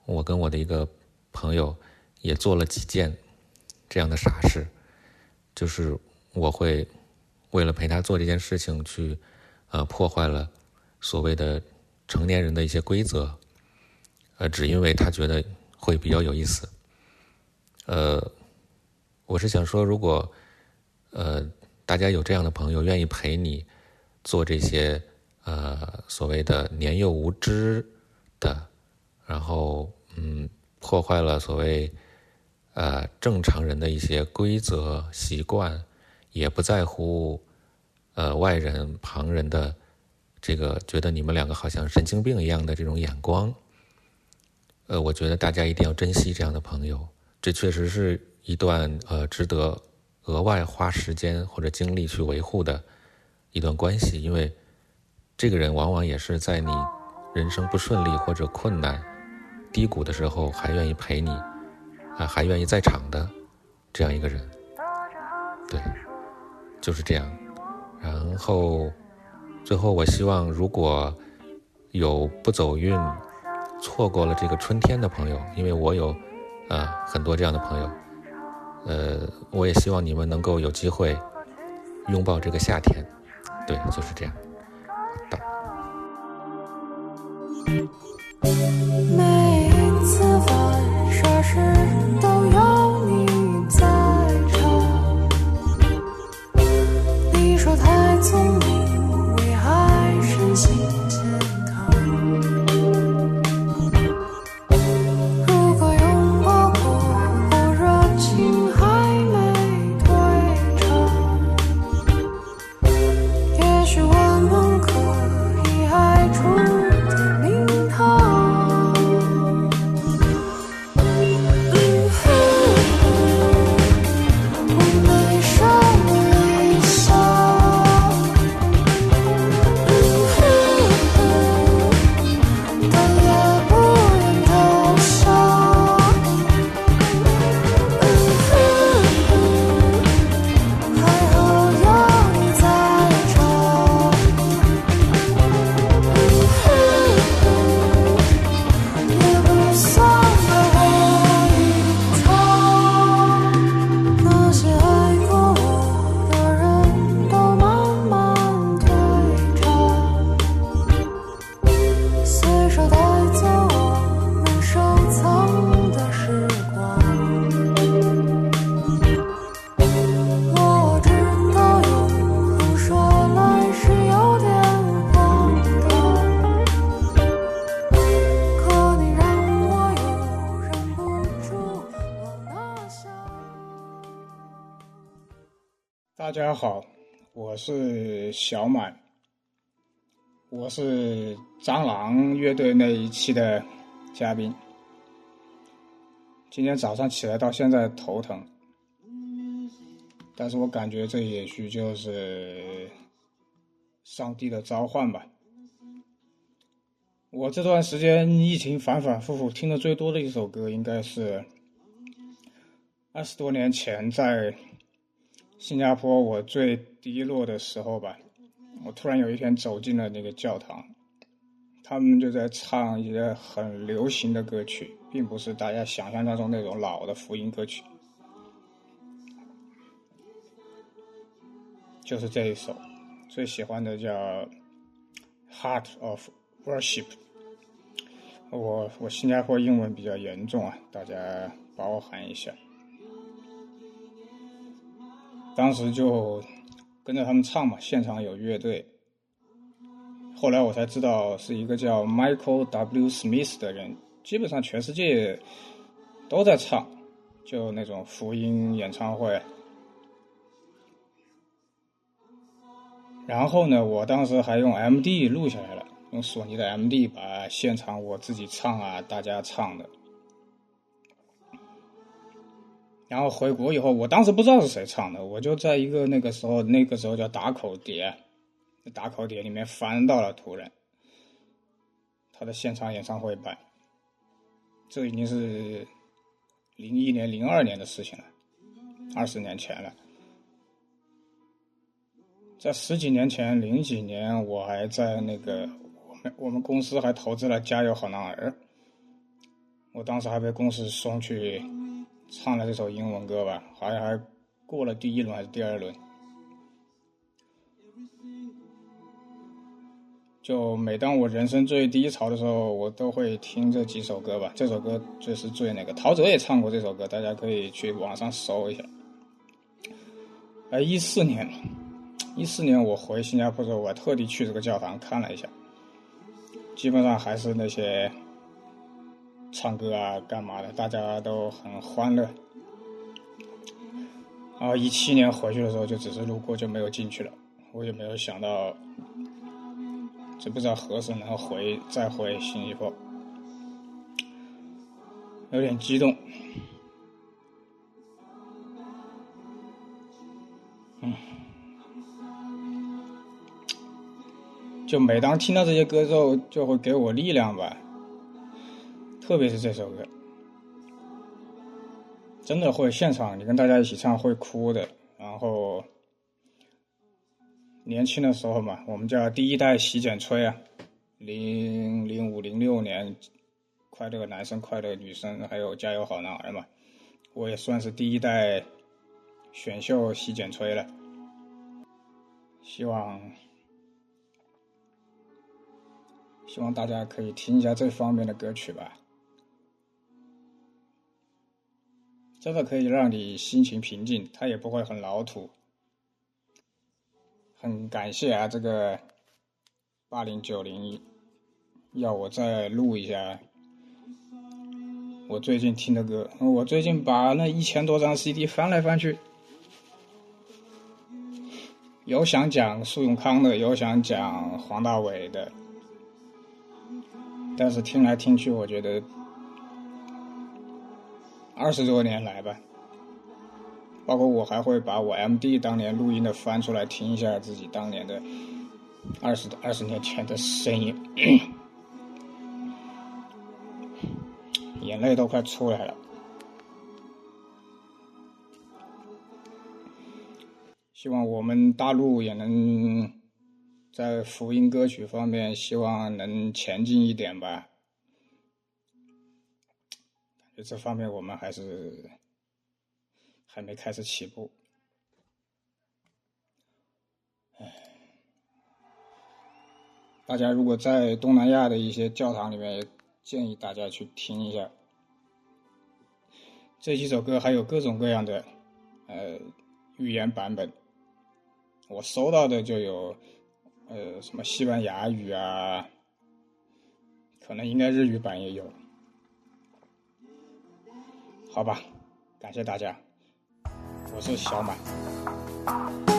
我跟我的一个朋友也做了几件这样的傻事，就是我会为了陪他做这件事情去，呃，破坏了所谓的成年人的一些规则，呃，只因为他觉得会比较有意思。呃，我是想说，如果呃大家有这样的朋友愿意陪你做这些呃所谓的年幼无知的，然后嗯破坏了所谓呃正常人的一些规则习惯，也不在乎呃外人旁人的这个觉得你们两个好像神经病一样的这种眼光，呃，我觉得大家一定要珍惜这样的朋友，这确实是一段呃值得额外花时间或者精力去维护的一段关系，因为这个人往往也是在你人生不顺利或者困难、低谷的时候还愿意陪你，啊，还愿意在场的这样一个人，对，就是这样。然后最后，我希望如果有不走运、错过了这个春天的朋友，因为我有啊很多这样的朋友，呃，我也希望你们能够有机会拥抱这个夏天，对，就是这样。每一次小满，我是蟑螂乐队那一期的嘉宾。今天早上起来到现在头疼，但是我感觉这也许就是上帝的召唤吧。我这段时间疫情反反复复听的最多的一首歌，应该是二十多年前在新加坡我最低落的时候吧。我突然有一天走进了那个教堂，他们就在唱一些很流行的歌曲，并不是大家想象当中那种老的福音歌曲，就是这一首，最喜欢的叫《Heart of Worship》。我我新加坡英文比较严重啊，大家包涵一下。当时就跟着他们唱嘛，现场有乐队，后来我才知道是一个叫 Michael W. Smith 的人，基本上全世界都在唱，就那种福音演唱会。然后呢，我当时还用 MD 录下来了，用索尼的 MD 把现场我自己唱啊，大家唱的。然后回国以后，我当时不知道是谁唱的，我就在一个那个时候，那个时候叫打口碟，打口碟里面翻到了突然他的现场演唱会版，这已经是零一年、零二年的事情了，二十年前了。在十几年前，零几年，我还在那个我们我们公司还投资了《加油好男儿》，我当时还被公司送去唱了这首英文歌吧，好像还过了第一轮还是第二轮。就每当我人生最低潮的时候，我都会听这几首歌吧。这首歌就是最那个，陶喆也唱过这首歌，大家可以去网上搜一下。哎，一四年。一四年我回新加坡的时候，我还特地去这个教堂看了一下，基本上还是那些唱歌啊、干嘛的，大家都很欢乐。然后一七年回去的时候，就只是路过，就没有进去了。我也没有想到，就不知道何时能回再回新加坡，有点激动。嗯。就每当听到这些歌之后，就会给我力量吧。特别是这首歌，真的会现场你跟大家一起唱会哭的。然后年轻的时候嘛，我们叫第一代洗剪吹啊，零零五零六年，快乐男生快乐女生，还有加油好男儿嘛，我也算是第一代选秀洗剪吹了。希望。希望大家可以听一下这方面的歌曲吧，真的可以让你心情平静，它也不会很老土。很感谢啊，这个八零九零要我再录一下我最近听的歌。我最近把那一千多张 CD 翻来翻去，有想讲苏永康的，有想讲黄大炜的。但是听来听去，我觉得二十多年来吧，包括我还会把我 M D 当年录音的翻出来听一下自己当年的二十二十年前的声音，眼泪都快出来了。希望我们大陆也能。在福音歌曲方面，希望能前进一点吧。在这方面我们还是还没开始起步。唉，大家如果在东南亚的一些教堂里面，建议大家去听一下这几首歌，还有各种各样的呃语言版本。我搜到的就有。呃，什么西班牙语啊？可能应该日语版也有。好吧，感谢大家，我是小满。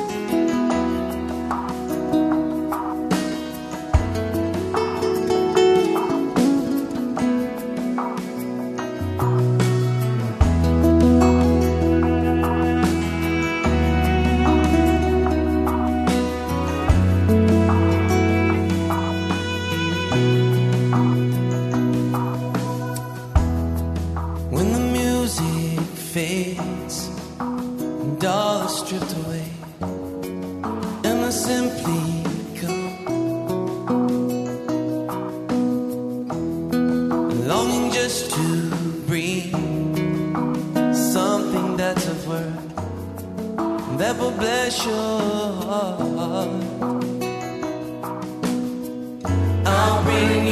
ever bless your heart. I'll be.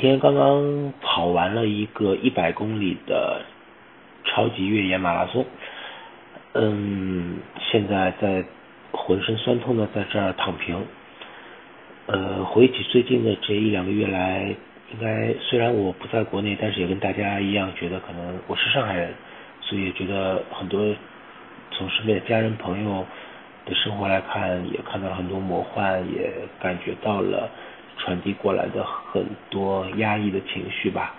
今天刚刚跑完了一个一百公里的超级越野马拉松，嗯，现在在浑身酸痛的在这儿躺平。呃，回忆起最近的这一两个月来，应该虽然我不在国内，但是也跟大家一样，觉得可能我是上海人，所以觉得很多从身边的家人朋友的生活来看，也看到了很多魔幻，也感觉到了传递过来的很多压抑的情绪吧。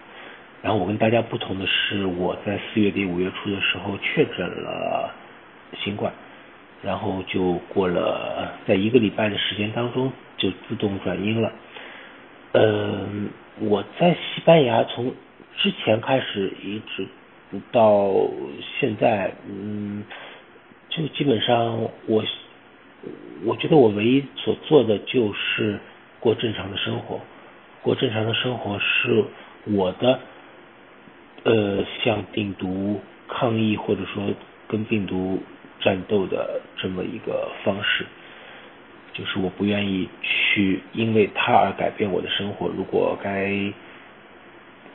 然后我跟大家不同的是，我在四月底五月初的时候确诊了新冠，然后就过了在一个礼拜的时间当中就自动转阴了。嗯，我在西班牙从之前开始一直到现在，嗯，就基本上我我觉得我唯一所做的就是过正常的生活，过正常的生活是我的呃向病毒抗疫或者说跟病毒战斗的这么一个方式。就是我不愿意去因为它而改变我的生活，如果该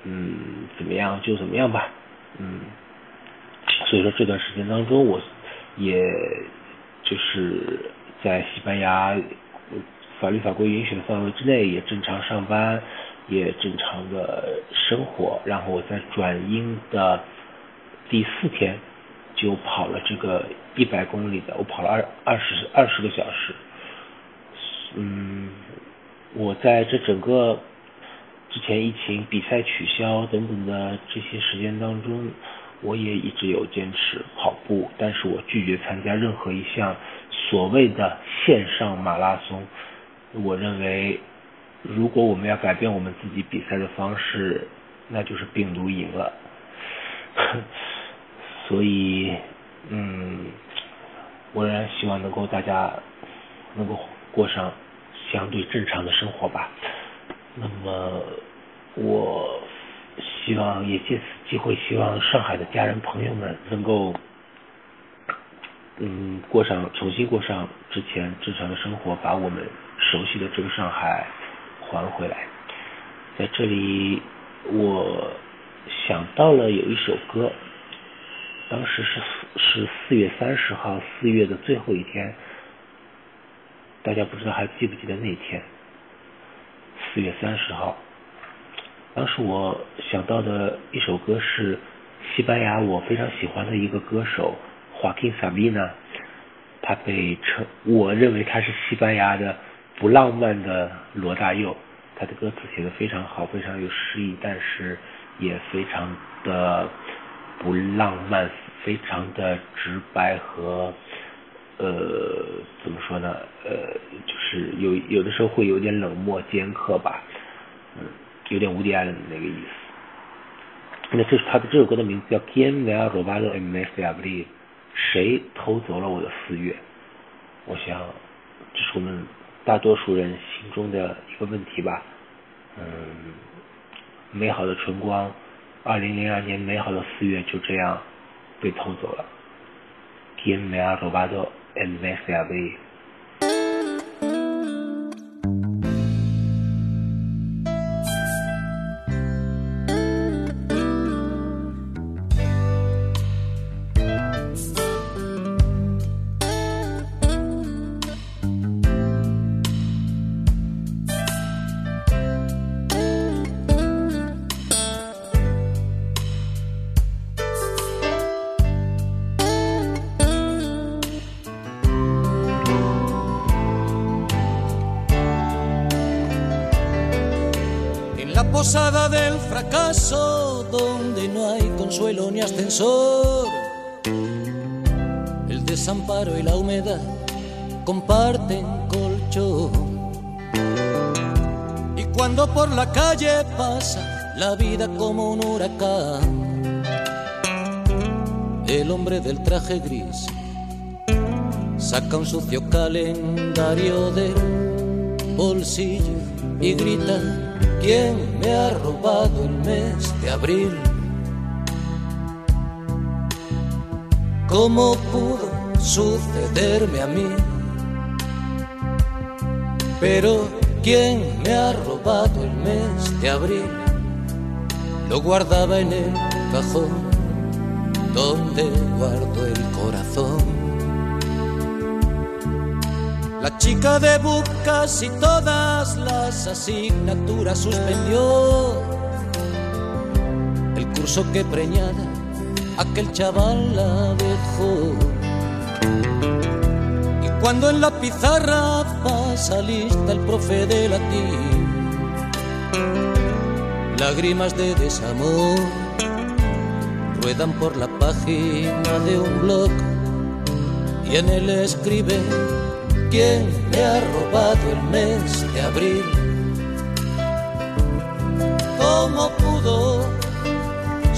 嗯怎么样就怎么样吧，嗯，所以说这段时间当中，我也就是在西班牙法律法规允许的范围之内，也正常上班，也正常的生活，然后我在转阴的第四天就跑了这个一百公里的，我跑了二二十二十个小时。嗯，我在这整个之前疫情、比赛取消等等的这些时间当中，我也一直有坚持跑步，但是我拒绝参加任何一项所谓的线上马拉松。我认为，如果我们要改变我们自己比赛的方式，那就是病毒赢了。所以，嗯，我仍然希望能够大家能够过上。相对正常的生活吧。那么，我希望也借此机会，希望上海的家人朋友们能够，嗯，过上重新过上之前正常的生活，把我们熟悉的这个上海还回来。在这里，我想到了有一首歌，当时是是四月三十号，四月的最后一天。大家不知道还记不记得那天，四月三十号，当时我想到的一首歌是西班牙我非常喜欢的一个歌手华 a 萨 i 娜，他被称，我认为他是西班牙的不浪漫的罗大佑，他的歌词写的非常好，非常有诗意，但是也非常的不浪漫，非常的直白和。呃，怎么说呢？呃，就是有有的时候会有点冷漠尖刻吧，嗯，有点无敌爱的那个意思。那这是他的这首歌的名字叫《Quién me ha robado el mes de abril》，谁偷走了我的四月？我想，这是我们大多数人心中的一个问题吧。嗯，美好的春光，二零零二年美好的四月就这样被偷走了。¿Quién me ha robado el mes de abril. Ascensor. El desamparo y la humedad comparten colchón. Y cuando por la calle pasa la vida como un huracán, el hombre del traje gris saca un sucio calendario del bolsillo y grita ¿Quién me ha robado el mes de abril? ¿Cómo pudo sucederme a mí? Pero quien me ha robado el mes de abril lo guardaba en el cajón donde guardo el corazón. La chica de bucas y todas las asignaturas suspendió el curso que preñada aquel chaval la dejó. Y cuando en la pizarra pasa lista el profe de latín, lágrimas de desamor ruedan por la página de un blog y en él escribe quién me ha robado el mes de abril. ¿Cómo pudo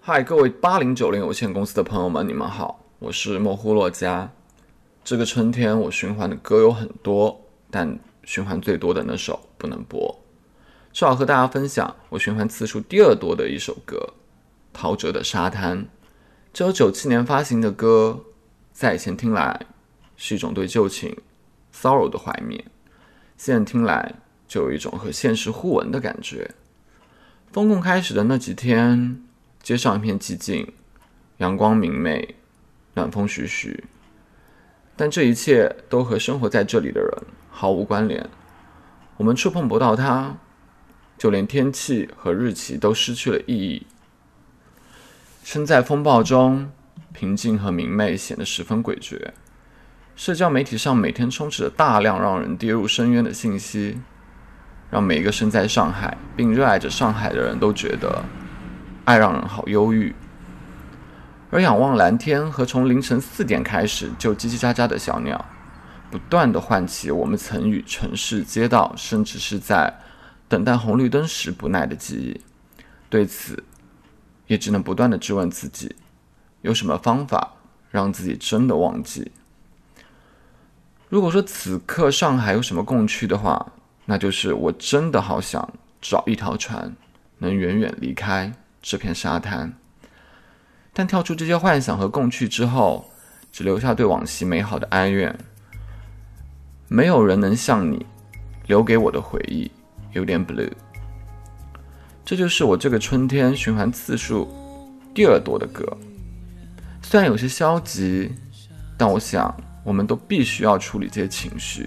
嗨，各位八零九零有限公司的朋友们，你们好，我是莫呼洛加。这个春天我循环的歌有很多，但循环最多的那首不能播。正好和大家分享我循环次数第二多的一首歌，陶喆的《沙滩》。这首九七年发行的歌，在以前听来是一种对旧情、骚扰的怀缅，现在听来就有一种和现实互文的感觉。封控开始的那几天，街上一片寂静，阳光明媚，暖风徐徐，但这一切都和生活在这里的人毫无关联。我们触碰不到它，就连天气和日期都失去了意义。身在风暴中，平静和明媚显得十分诡谲。社交媒体上每天充斥着大量让人跌入深渊的信息，让每一个身在上海并热爱着上海的人都觉得，爱让人好忧郁。而仰望蓝天和从凌晨四点开始就叽叽喳喳的小鸟，不断的唤起我们曾与城市、街道，甚至是在等待红绿灯时不耐的记忆。对此，也只能不断的质问自己，有什么方法让自己真的忘记？如果说此刻上海有什么共趣的话，那就是我真的好想找一条船，能远远离开这片沙滩。但跳出这些幻想和共趣之后，只留下对往昔美好的哀怨。没有人能像你留给我的回忆，有点 blue。这就是我这个春天循环次数第二多的歌。虽然有些消极，但我想我们都必须要处理这些情绪，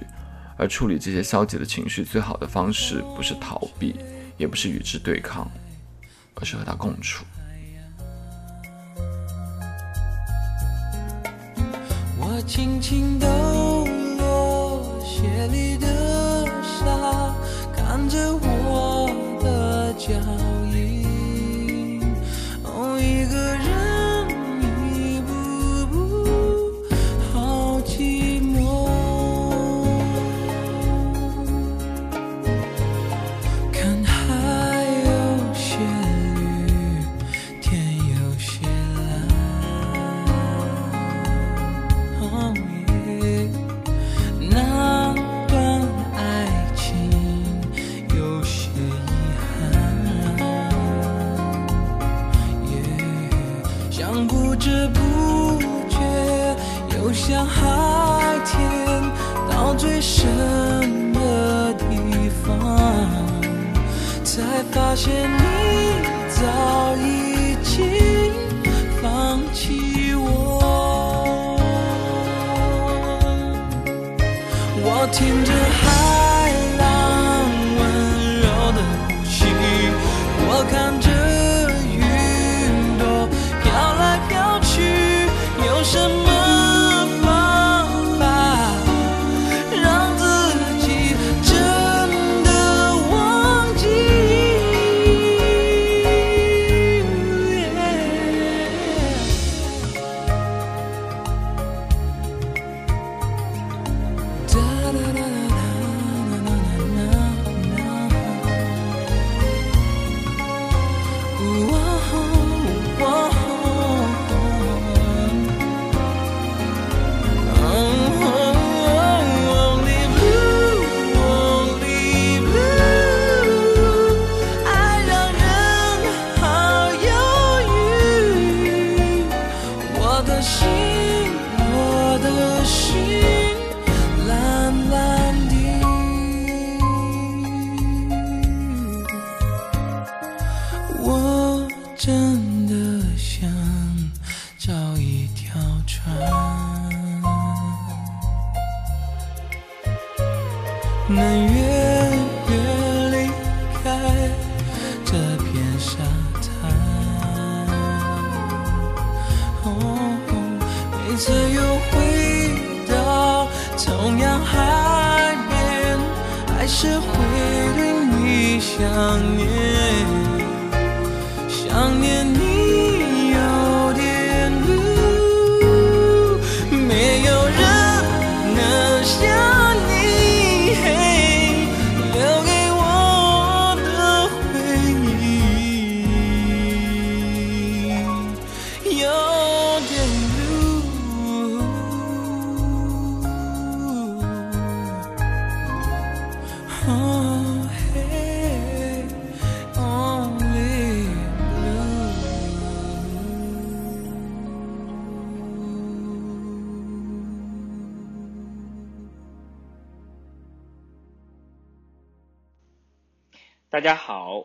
而处理这些消极的情绪，最好的方式不是逃避，也不是与之对抗，而是和它共处。我轻轻抖落鞋里的沙，看着我笑。像不知不觉，又像海天到最深的地方，才发现你早已经放弃我。我听着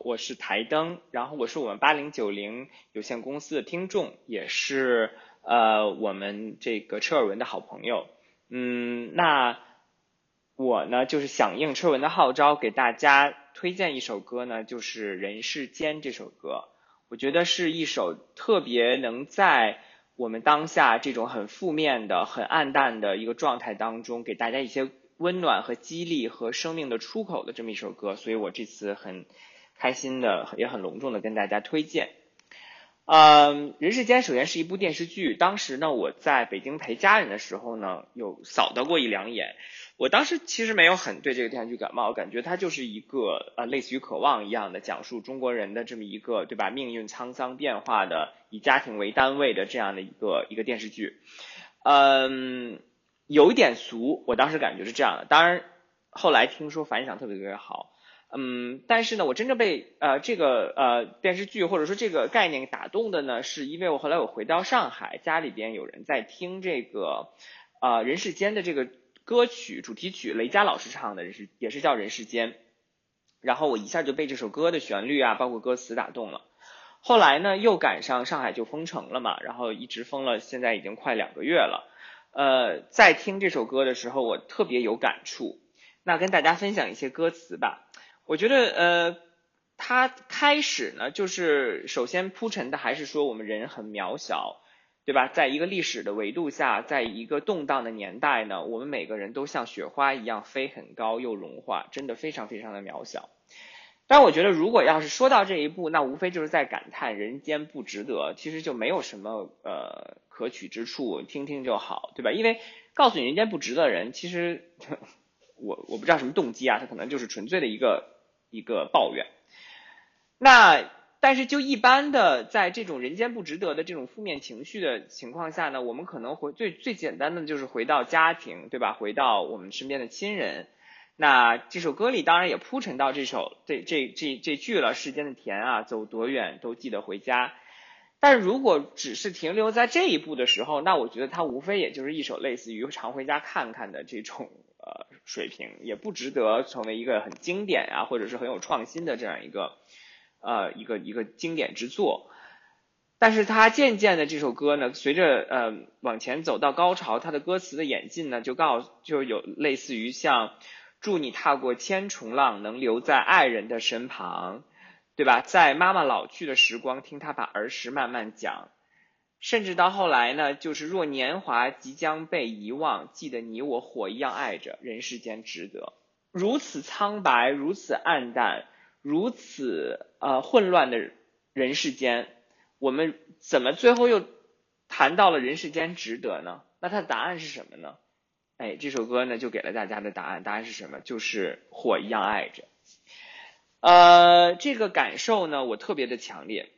我是台灯，然后我是我们八零九零有限公司的听众，也是呃我们这个车尔文的好朋友。嗯，那我呢就是响应车尔文的号召，给大家推荐一首歌呢，就是《人世间》这首歌。我觉得是一首特别能在我们当下这种很负面的、很暗淡的一个状态当中，给大家一些温暖和激励和生命的出口的这么一首歌，所以我这次很开心的，也很隆重的跟大家推荐。嗯，《人世间》首先是一部电视剧，当时呢我在北京陪家人的时候呢，有扫到过一两眼。我当时其实没有很对这个电视剧感冒，感觉它就是一个呃类似于《渴望》一样的讲述中国人的这么一个对吧命运沧桑变化的以家庭为单位的这样的一个一个电视剧。嗯，有一点俗，我当时感觉是这样的。当然后来听说反响特别特别好。嗯，但是呢，我真正被呃这个呃电视剧或者说这个概念打动的呢，是因为我后来我回到上海，家里边有人在听这个呃《人世间》的这个歌曲主题曲，雷佳老师唱的，是也是叫《人世间》，然后我一下就被这首歌的旋律啊，包括歌词打动了。后来呢，又赶上上海就封城了嘛，然后一直封了，现在已经快两个月了。呃，在听这首歌的时候，我特别有感触。那跟大家分享一些歌词吧。我觉得呃，它开始呢，就是首先铺陈的还是说我们人很渺小，对吧？在一个历史的维度下，在一个动荡的年代呢，我们每个人都像雪花一样飞很高又融化，真的非常非常的渺小。但我觉得，如果要是说到这一步，那无非就是在感叹人间不值得，其实就没有什么呃可取之处，听听就好，对吧？因为告诉你人间不值得的人，其实 我我不知道什么动机啊，他可能就是纯粹的一个一个抱怨。那但是就一般的在这种人间不值得的这种负面情绪的情况下呢，我们可能回最最简单的就是回到家庭，对吧？回到我们身边的亲人。那这首歌里当然也铺陈到这首这这这这句了，世间的甜啊，走多远都记得回家。但如果只是停留在这一步的时候，那我觉得它无非也就是一首类似于常回家看看的这种呃水平，也不值得成为一个很经典啊，或者是很有创新的这样一个呃一个一个经典之作。但是它渐渐的这首歌呢，随着呃往前走到高潮，它的歌词的演进呢，就告就有类似于像。祝你踏过千重浪，能留在爱人的身旁，对吧？在妈妈老去的时光，听她把儿时慢慢讲。甚至到后来呢，就是若年华即将被遗忘，记得你我火一样爱着，人世间值得。如此苍白，如此暗淡，如此呃混乱的人世间，我们怎么最后又谈到了人世间值得呢？那它的答案是什么呢？哎，这首歌呢就给了大家的答案，答案是什么？就是火一样爱着。呃，这个感受呢，我特别的强烈，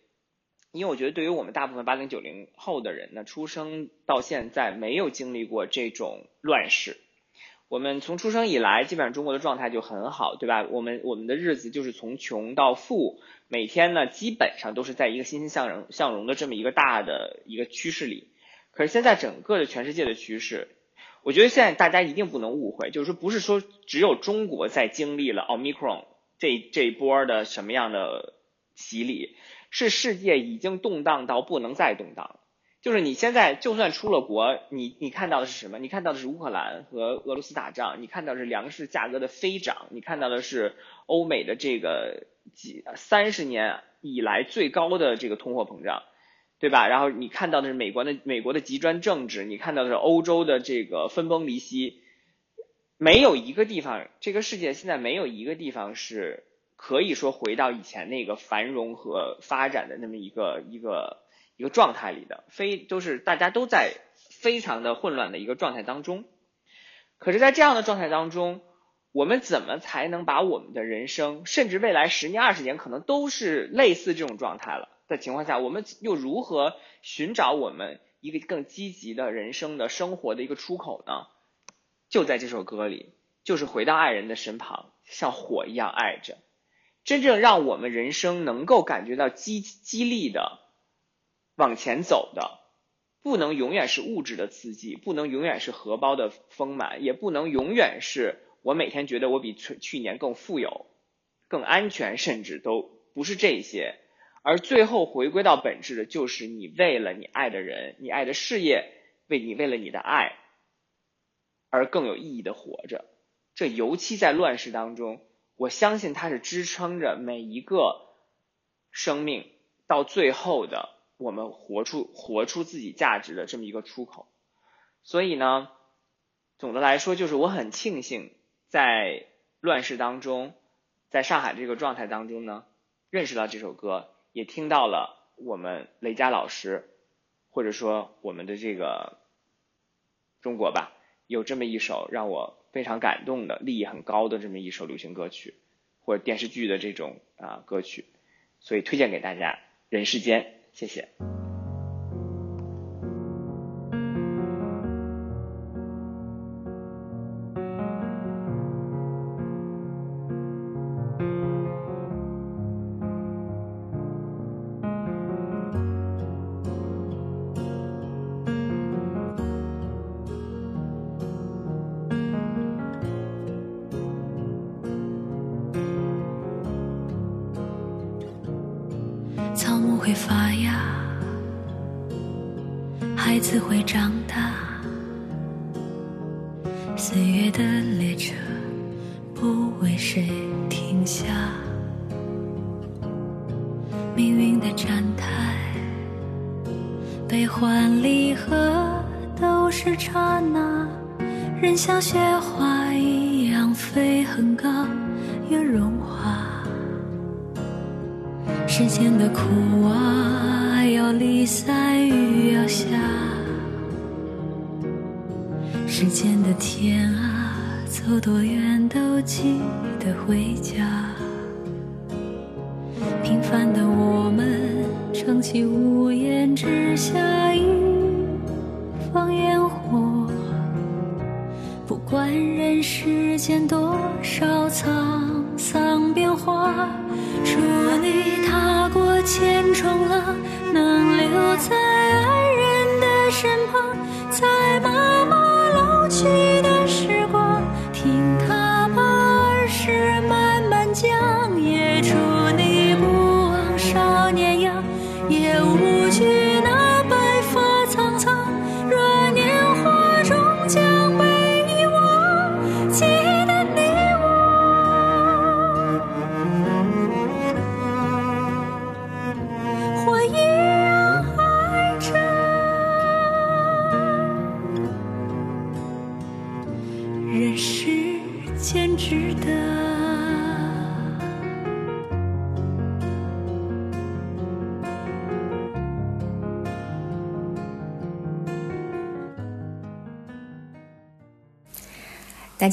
因为我觉得对于我们大部分八零九零后的人呢，出生到现在没有经历过这种乱世。我们从出生以来，基本上中国的状态就很好，对吧？我们我们的日子就是从穷到富，每天呢基本上都是在一个欣欣向荣向荣的这么一个大的一个趋势里。可是现在整个的全世界的趋势。我觉得现在大家一定不能误会，就是说不是说只有中国在经历了奥密克戎这这一波的什么样的洗礼，是世界已经动荡到不能再动荡了。就是你现在就算出了国，你你看到的是什么？你看到的是乌克兰和俄罗斯打仗，你看到的是粮食价格的飞涨，你看到的是欧美的这个几三十年以来最高的这个通货膨胀。对吧？然后你看到的是美国的美国的极端政治，你看到的是欧洲的这个分崩离析，没有一个地方，这个世界现在没有一个地方是可以说回到以前那个繁荣和发展的那么一个一个一个状态里的，非都是大家都在非常的混乱的一个状态当中。可是，在这样的状态当中，我们怎么才能把我们的人生，甚至未来十年、二十年，可能都是类似这种状态了的情况下，我们又如何寻找我们一个更积极的人生的生活的一个出口呢？就在这首歌里，就是回到爱人的身旁，像火一样爱着。真正让我们人生能够感觉到激激励的往前走的，不能永远是物质的刺激，不能永远是荷包的丰满，也不能永远是我每天觉得我比去去年更富有、更安全，甚至都不是这些。而最后回归到本质的，就是你为了你爱的人、你爱的事业，为你为了你的爱而更有意义的活着。这尤其在乱世当中。我相信它是支撑着每一个生命到最后的我们活出活出自己价值的这么一个出口。所以呢，总的来说，就是我很庆幸在乱世当中，在上海这个状态当中呢，认识到这首歌，也听到了我们雷佳老师，或者说我们的这个中国吧，有这么一首让我。非常感动的，利益很高的这么一首流行歌曲，或者电视剧的这种啊歌曲，所以推荐给大家《人世间》，谢谢。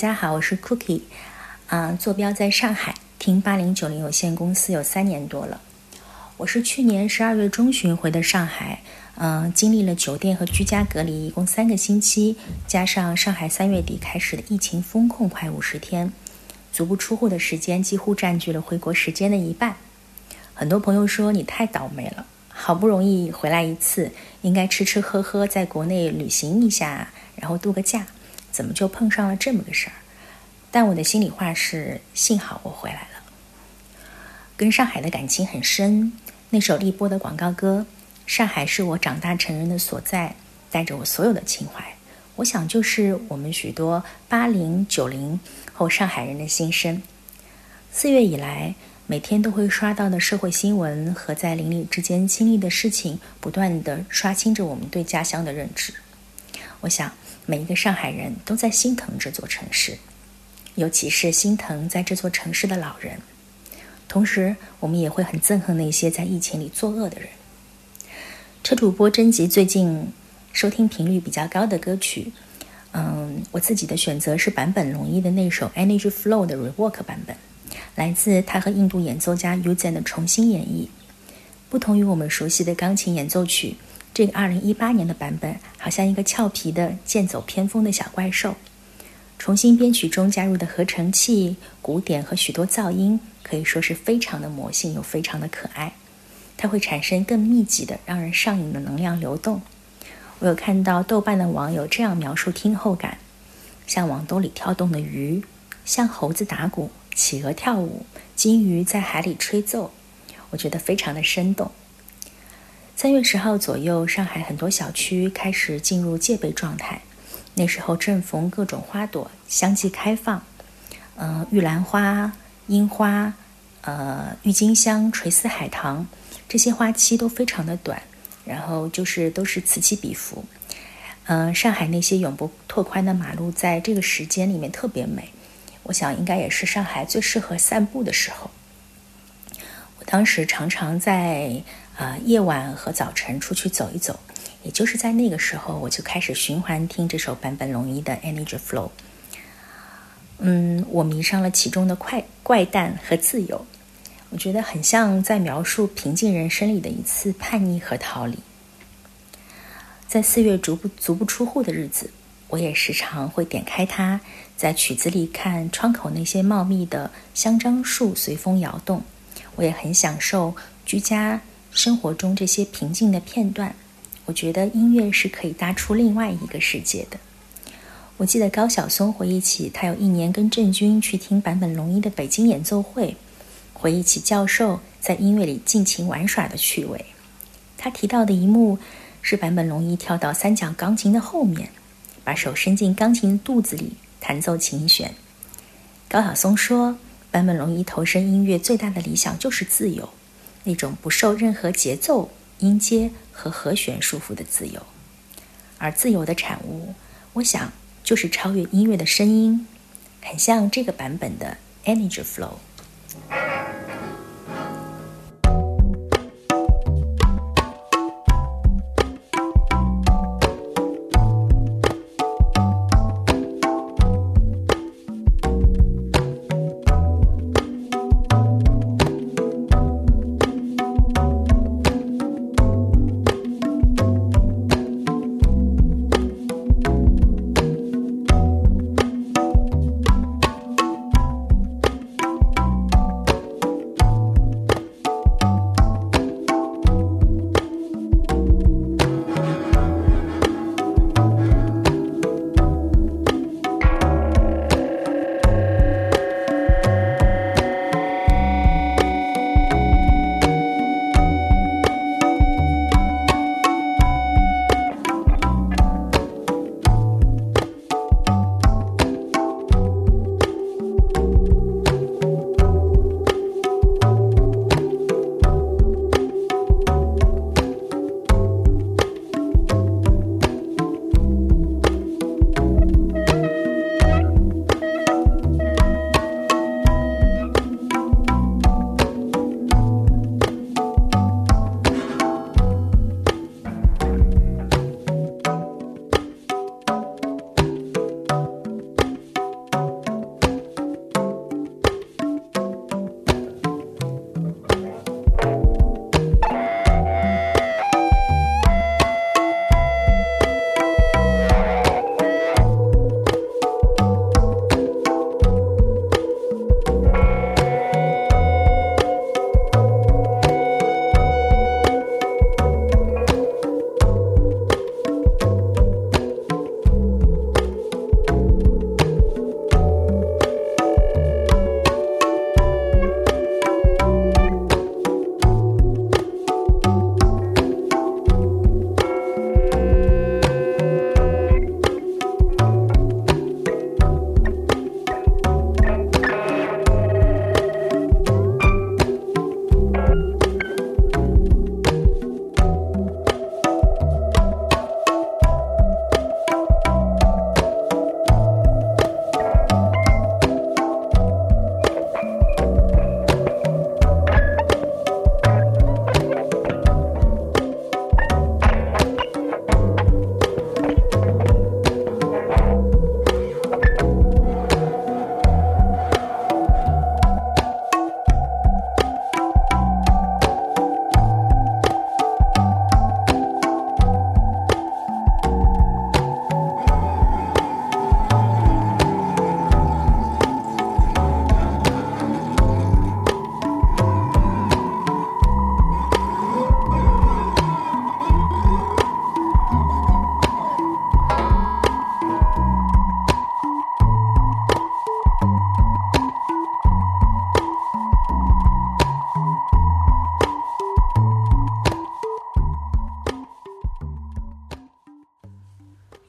大家好，我是 Cookie，啊、坐标在上海，听八零九零有限公司有三年多了。我是去年十二月中旬回的上海，嗯、经历了酒店和居家隔离，一共三个星期，加上上海三月底开始的疫情封控快五十天，足不出户的时间几乎占据了回国时间的一半。很多朋友说你太倒霉了，好不容易回来一次，应该吃吃喝喝，在国内旅行一下，然后度个假。怎么就碰上了这么个事儿？但我的心里话是，幸好我回来了。跟上海的感情很深，那首立波的广告歌《上海是我长大成人的所在》，带着我所有的情怀。我想，就是我们许多八零、九零后上海人的心声。四月以来，每天都会刷到的社会新闻和在邻里之间经历的事情，不断的刷新着我们对家乡的认知。我想。每一个上海人都在心疼这座城市，尤其是心疼在这座城市的老人。同时，我们也会很憎恨那些在疫情里作恶的人。车主播征集最近收听频率比较高的歌曲，嗯，我自己的选择是坂本龙一的那首《Energy Flow》的 Rework 版本，来自他和印度演奏家 Uzen 的重新演绎。不同于我们熟悉的钢琴演奏曲，这个2018年的版本好像一个俏皮的剑走偏锋的小怪兽。重新编曲中加入的合成器、鼓点和许多噪音，可以说是非常的魔性又非常的可爱。它会产生更密集的、让人上瘾的能量流动。我有看到豆瓣的网友这样描述听后感：像网兜里跳动的鱼，像猴子打鼓、企鹅跳舞、金鱼在海里吹奏。我觉得非常的生动。三月十号左右，上海很多小区开始进入戒备状态。那时候正逢各种花朵相继开放，呃，玉兰花、樱花、呃，郁金香、垂丝海棠，这些花期都非常的短，然后就是都是此起彼伏。呃，上海那些永不拓宽的马路，在这个时间里面特别美，我想应该也是上海最适合散步的时候。我当时常常在啊、夜晚和早晨出去走一走。也就是在那个时候，我就开始循环听这首坂本龙一的《Energy Flow》。嗯，我迷上了其中的快怪诞和自由，我觉得很像在描述平静人生里的一次叛逆和逃离。在四月足不足不出户的日子，我也时常会点开它，在曲子里看窗口那些茂密的香樟树随风摇动。我也很享受居家生活中这些平静的片段。我觉得音乐是可以搭出另外一个世界的。我记得高晓松回忆起他有一年跟郑钧去听坂本龙一的北京演奏会，回忆起教授在音乐里尽情玩耍的趣味。他提到的一幕是坂本龙一跳到三角钢琴的后面，把手伸进钢琴肚子里弹奏琴弦。高晓松说，坂本龙一投身音乐最大的理想就是自由，那种不受任何节奏、音阶和和弦束缚的自由，而自由的产物，我想就是超越音乐的声音，很像这个版本的《Energy Flow》。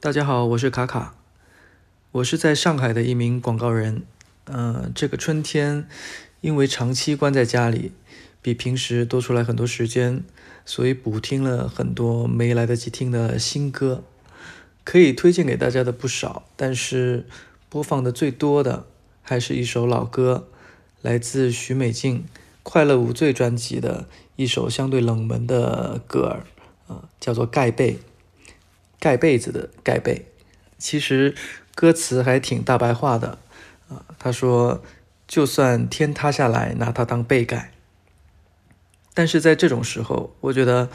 大家好，我是卡卡，我是在上海的一名广告人。嗯、这个春天因为长期关在家里，比平时多出来很多时间，所以补听了很多没来得及听的新歌，可以推荐给大家的不少，但是播放的最多的还是一首老歌，来自许美静《快乐无罪》专辑的一首相对冷门的歌儿，啊、叫做《盖被》。盖被子的盖被，其实歌词还挺大白话的啊。他说，就算天塌下来，拿它当被盖。但是在这种时候，我觉得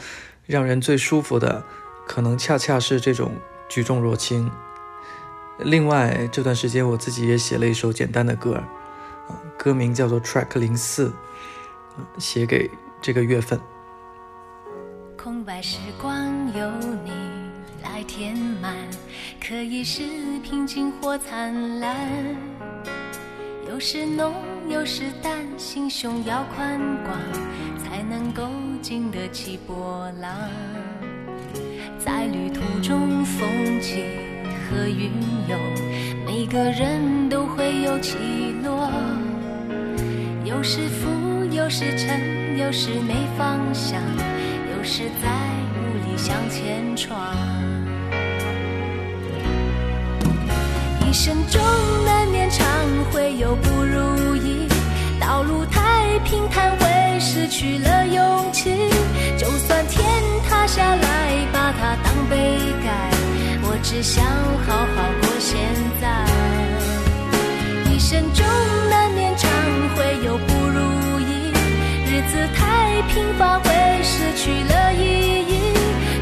让人最舒服的，可能恰恰是这种举重若轻。另外，这段时间我自己也写了一首简单的歌，啊，歌名叫做 Track 零四，写给这个月份。空白时光有你来填满，可以是平静或灿烂，有时浓，有时淡，心胸要宽广，才能够经得起波浪。在旅途中风起和云涌，每个人都会有起落，有时浮，有时沉，有时没方向。有时在无力向前闯，一生中难免常会有不如意，道路太平坦会失去了勇气。就算天塌下来，把它当被盖，我只想好好过现在。一生中难免常会有不如意，日子太平凡会失去了意义。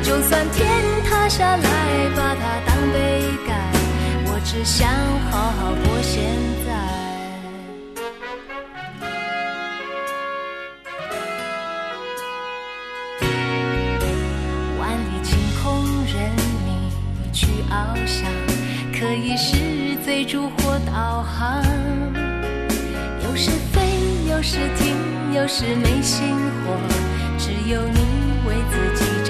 就算天塌下来，把它当被盖，只想好好过现在。万里晴空任你去翱翔，可以是追逐或导航。有时飞，有时停，有时没心火，只有你为自己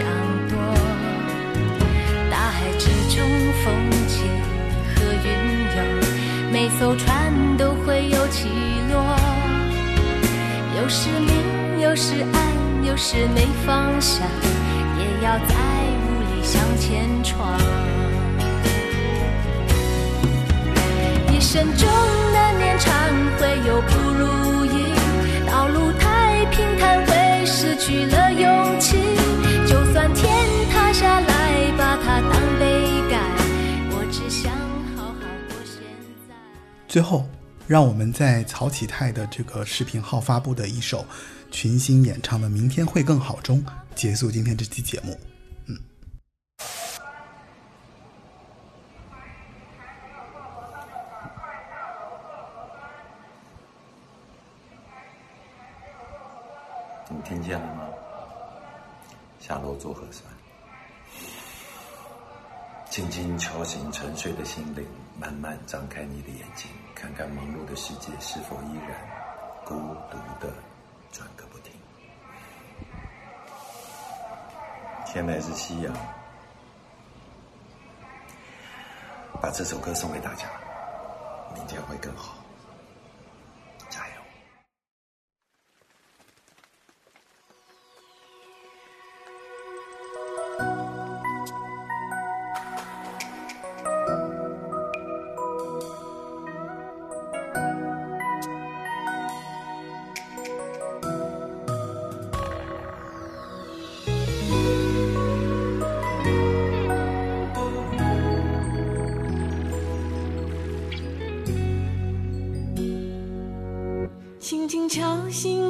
每艘船都会有起落。有时明，有时暗，有时没方向，也要在无力向前闯。一生中难免常会有不如意，道路太平坦会失去了勇气。就算天最后，让我们在曹启泰的这个视频号发布的一首群星演唱的《明天会更好》中结束今天这期节目。嗯你听见了吗？下楼做核酸。轻轻敲醒沉睡的心灵，慢慢张开你的眼睛，看看忙碌的世界是否依然孤独的转个不停。天来是夕阳，把这首歌送给大家，明天会更好。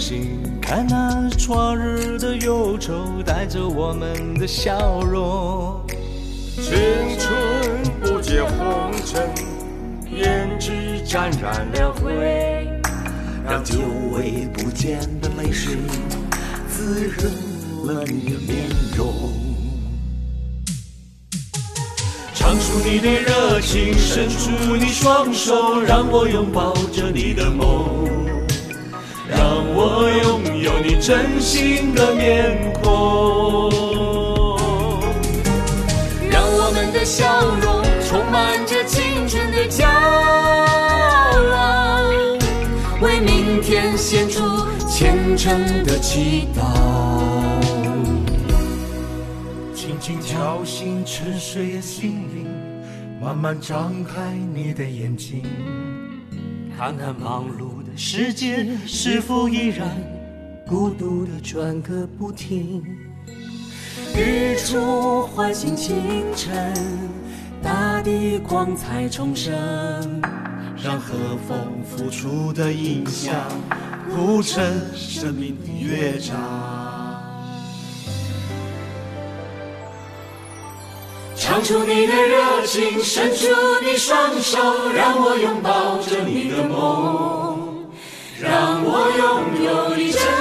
心看那昨日的忧愁带着我们的笑容？青春不解红尘，胭脂沾染了灰，让久违不见的泪水滋润了你的面容。唱出你的热情，伸出你双手，让我拥抱着你的梦，我拥有你真心的面孔，让我们的笑容充满着青春的骄傲，为明天献出虔诚的祈祷。轻轻敲醒沉睡的心灵，慢慢张开你的眼睛，看看忙碌的世界是否依然孤独的转个不停。日出唤醒清晨，大地光彩重生，让和风拂出的音响谱成生命的乐章。唱出你的热情，伸出你双手，让我拥抱着你的梦，让我拥有你真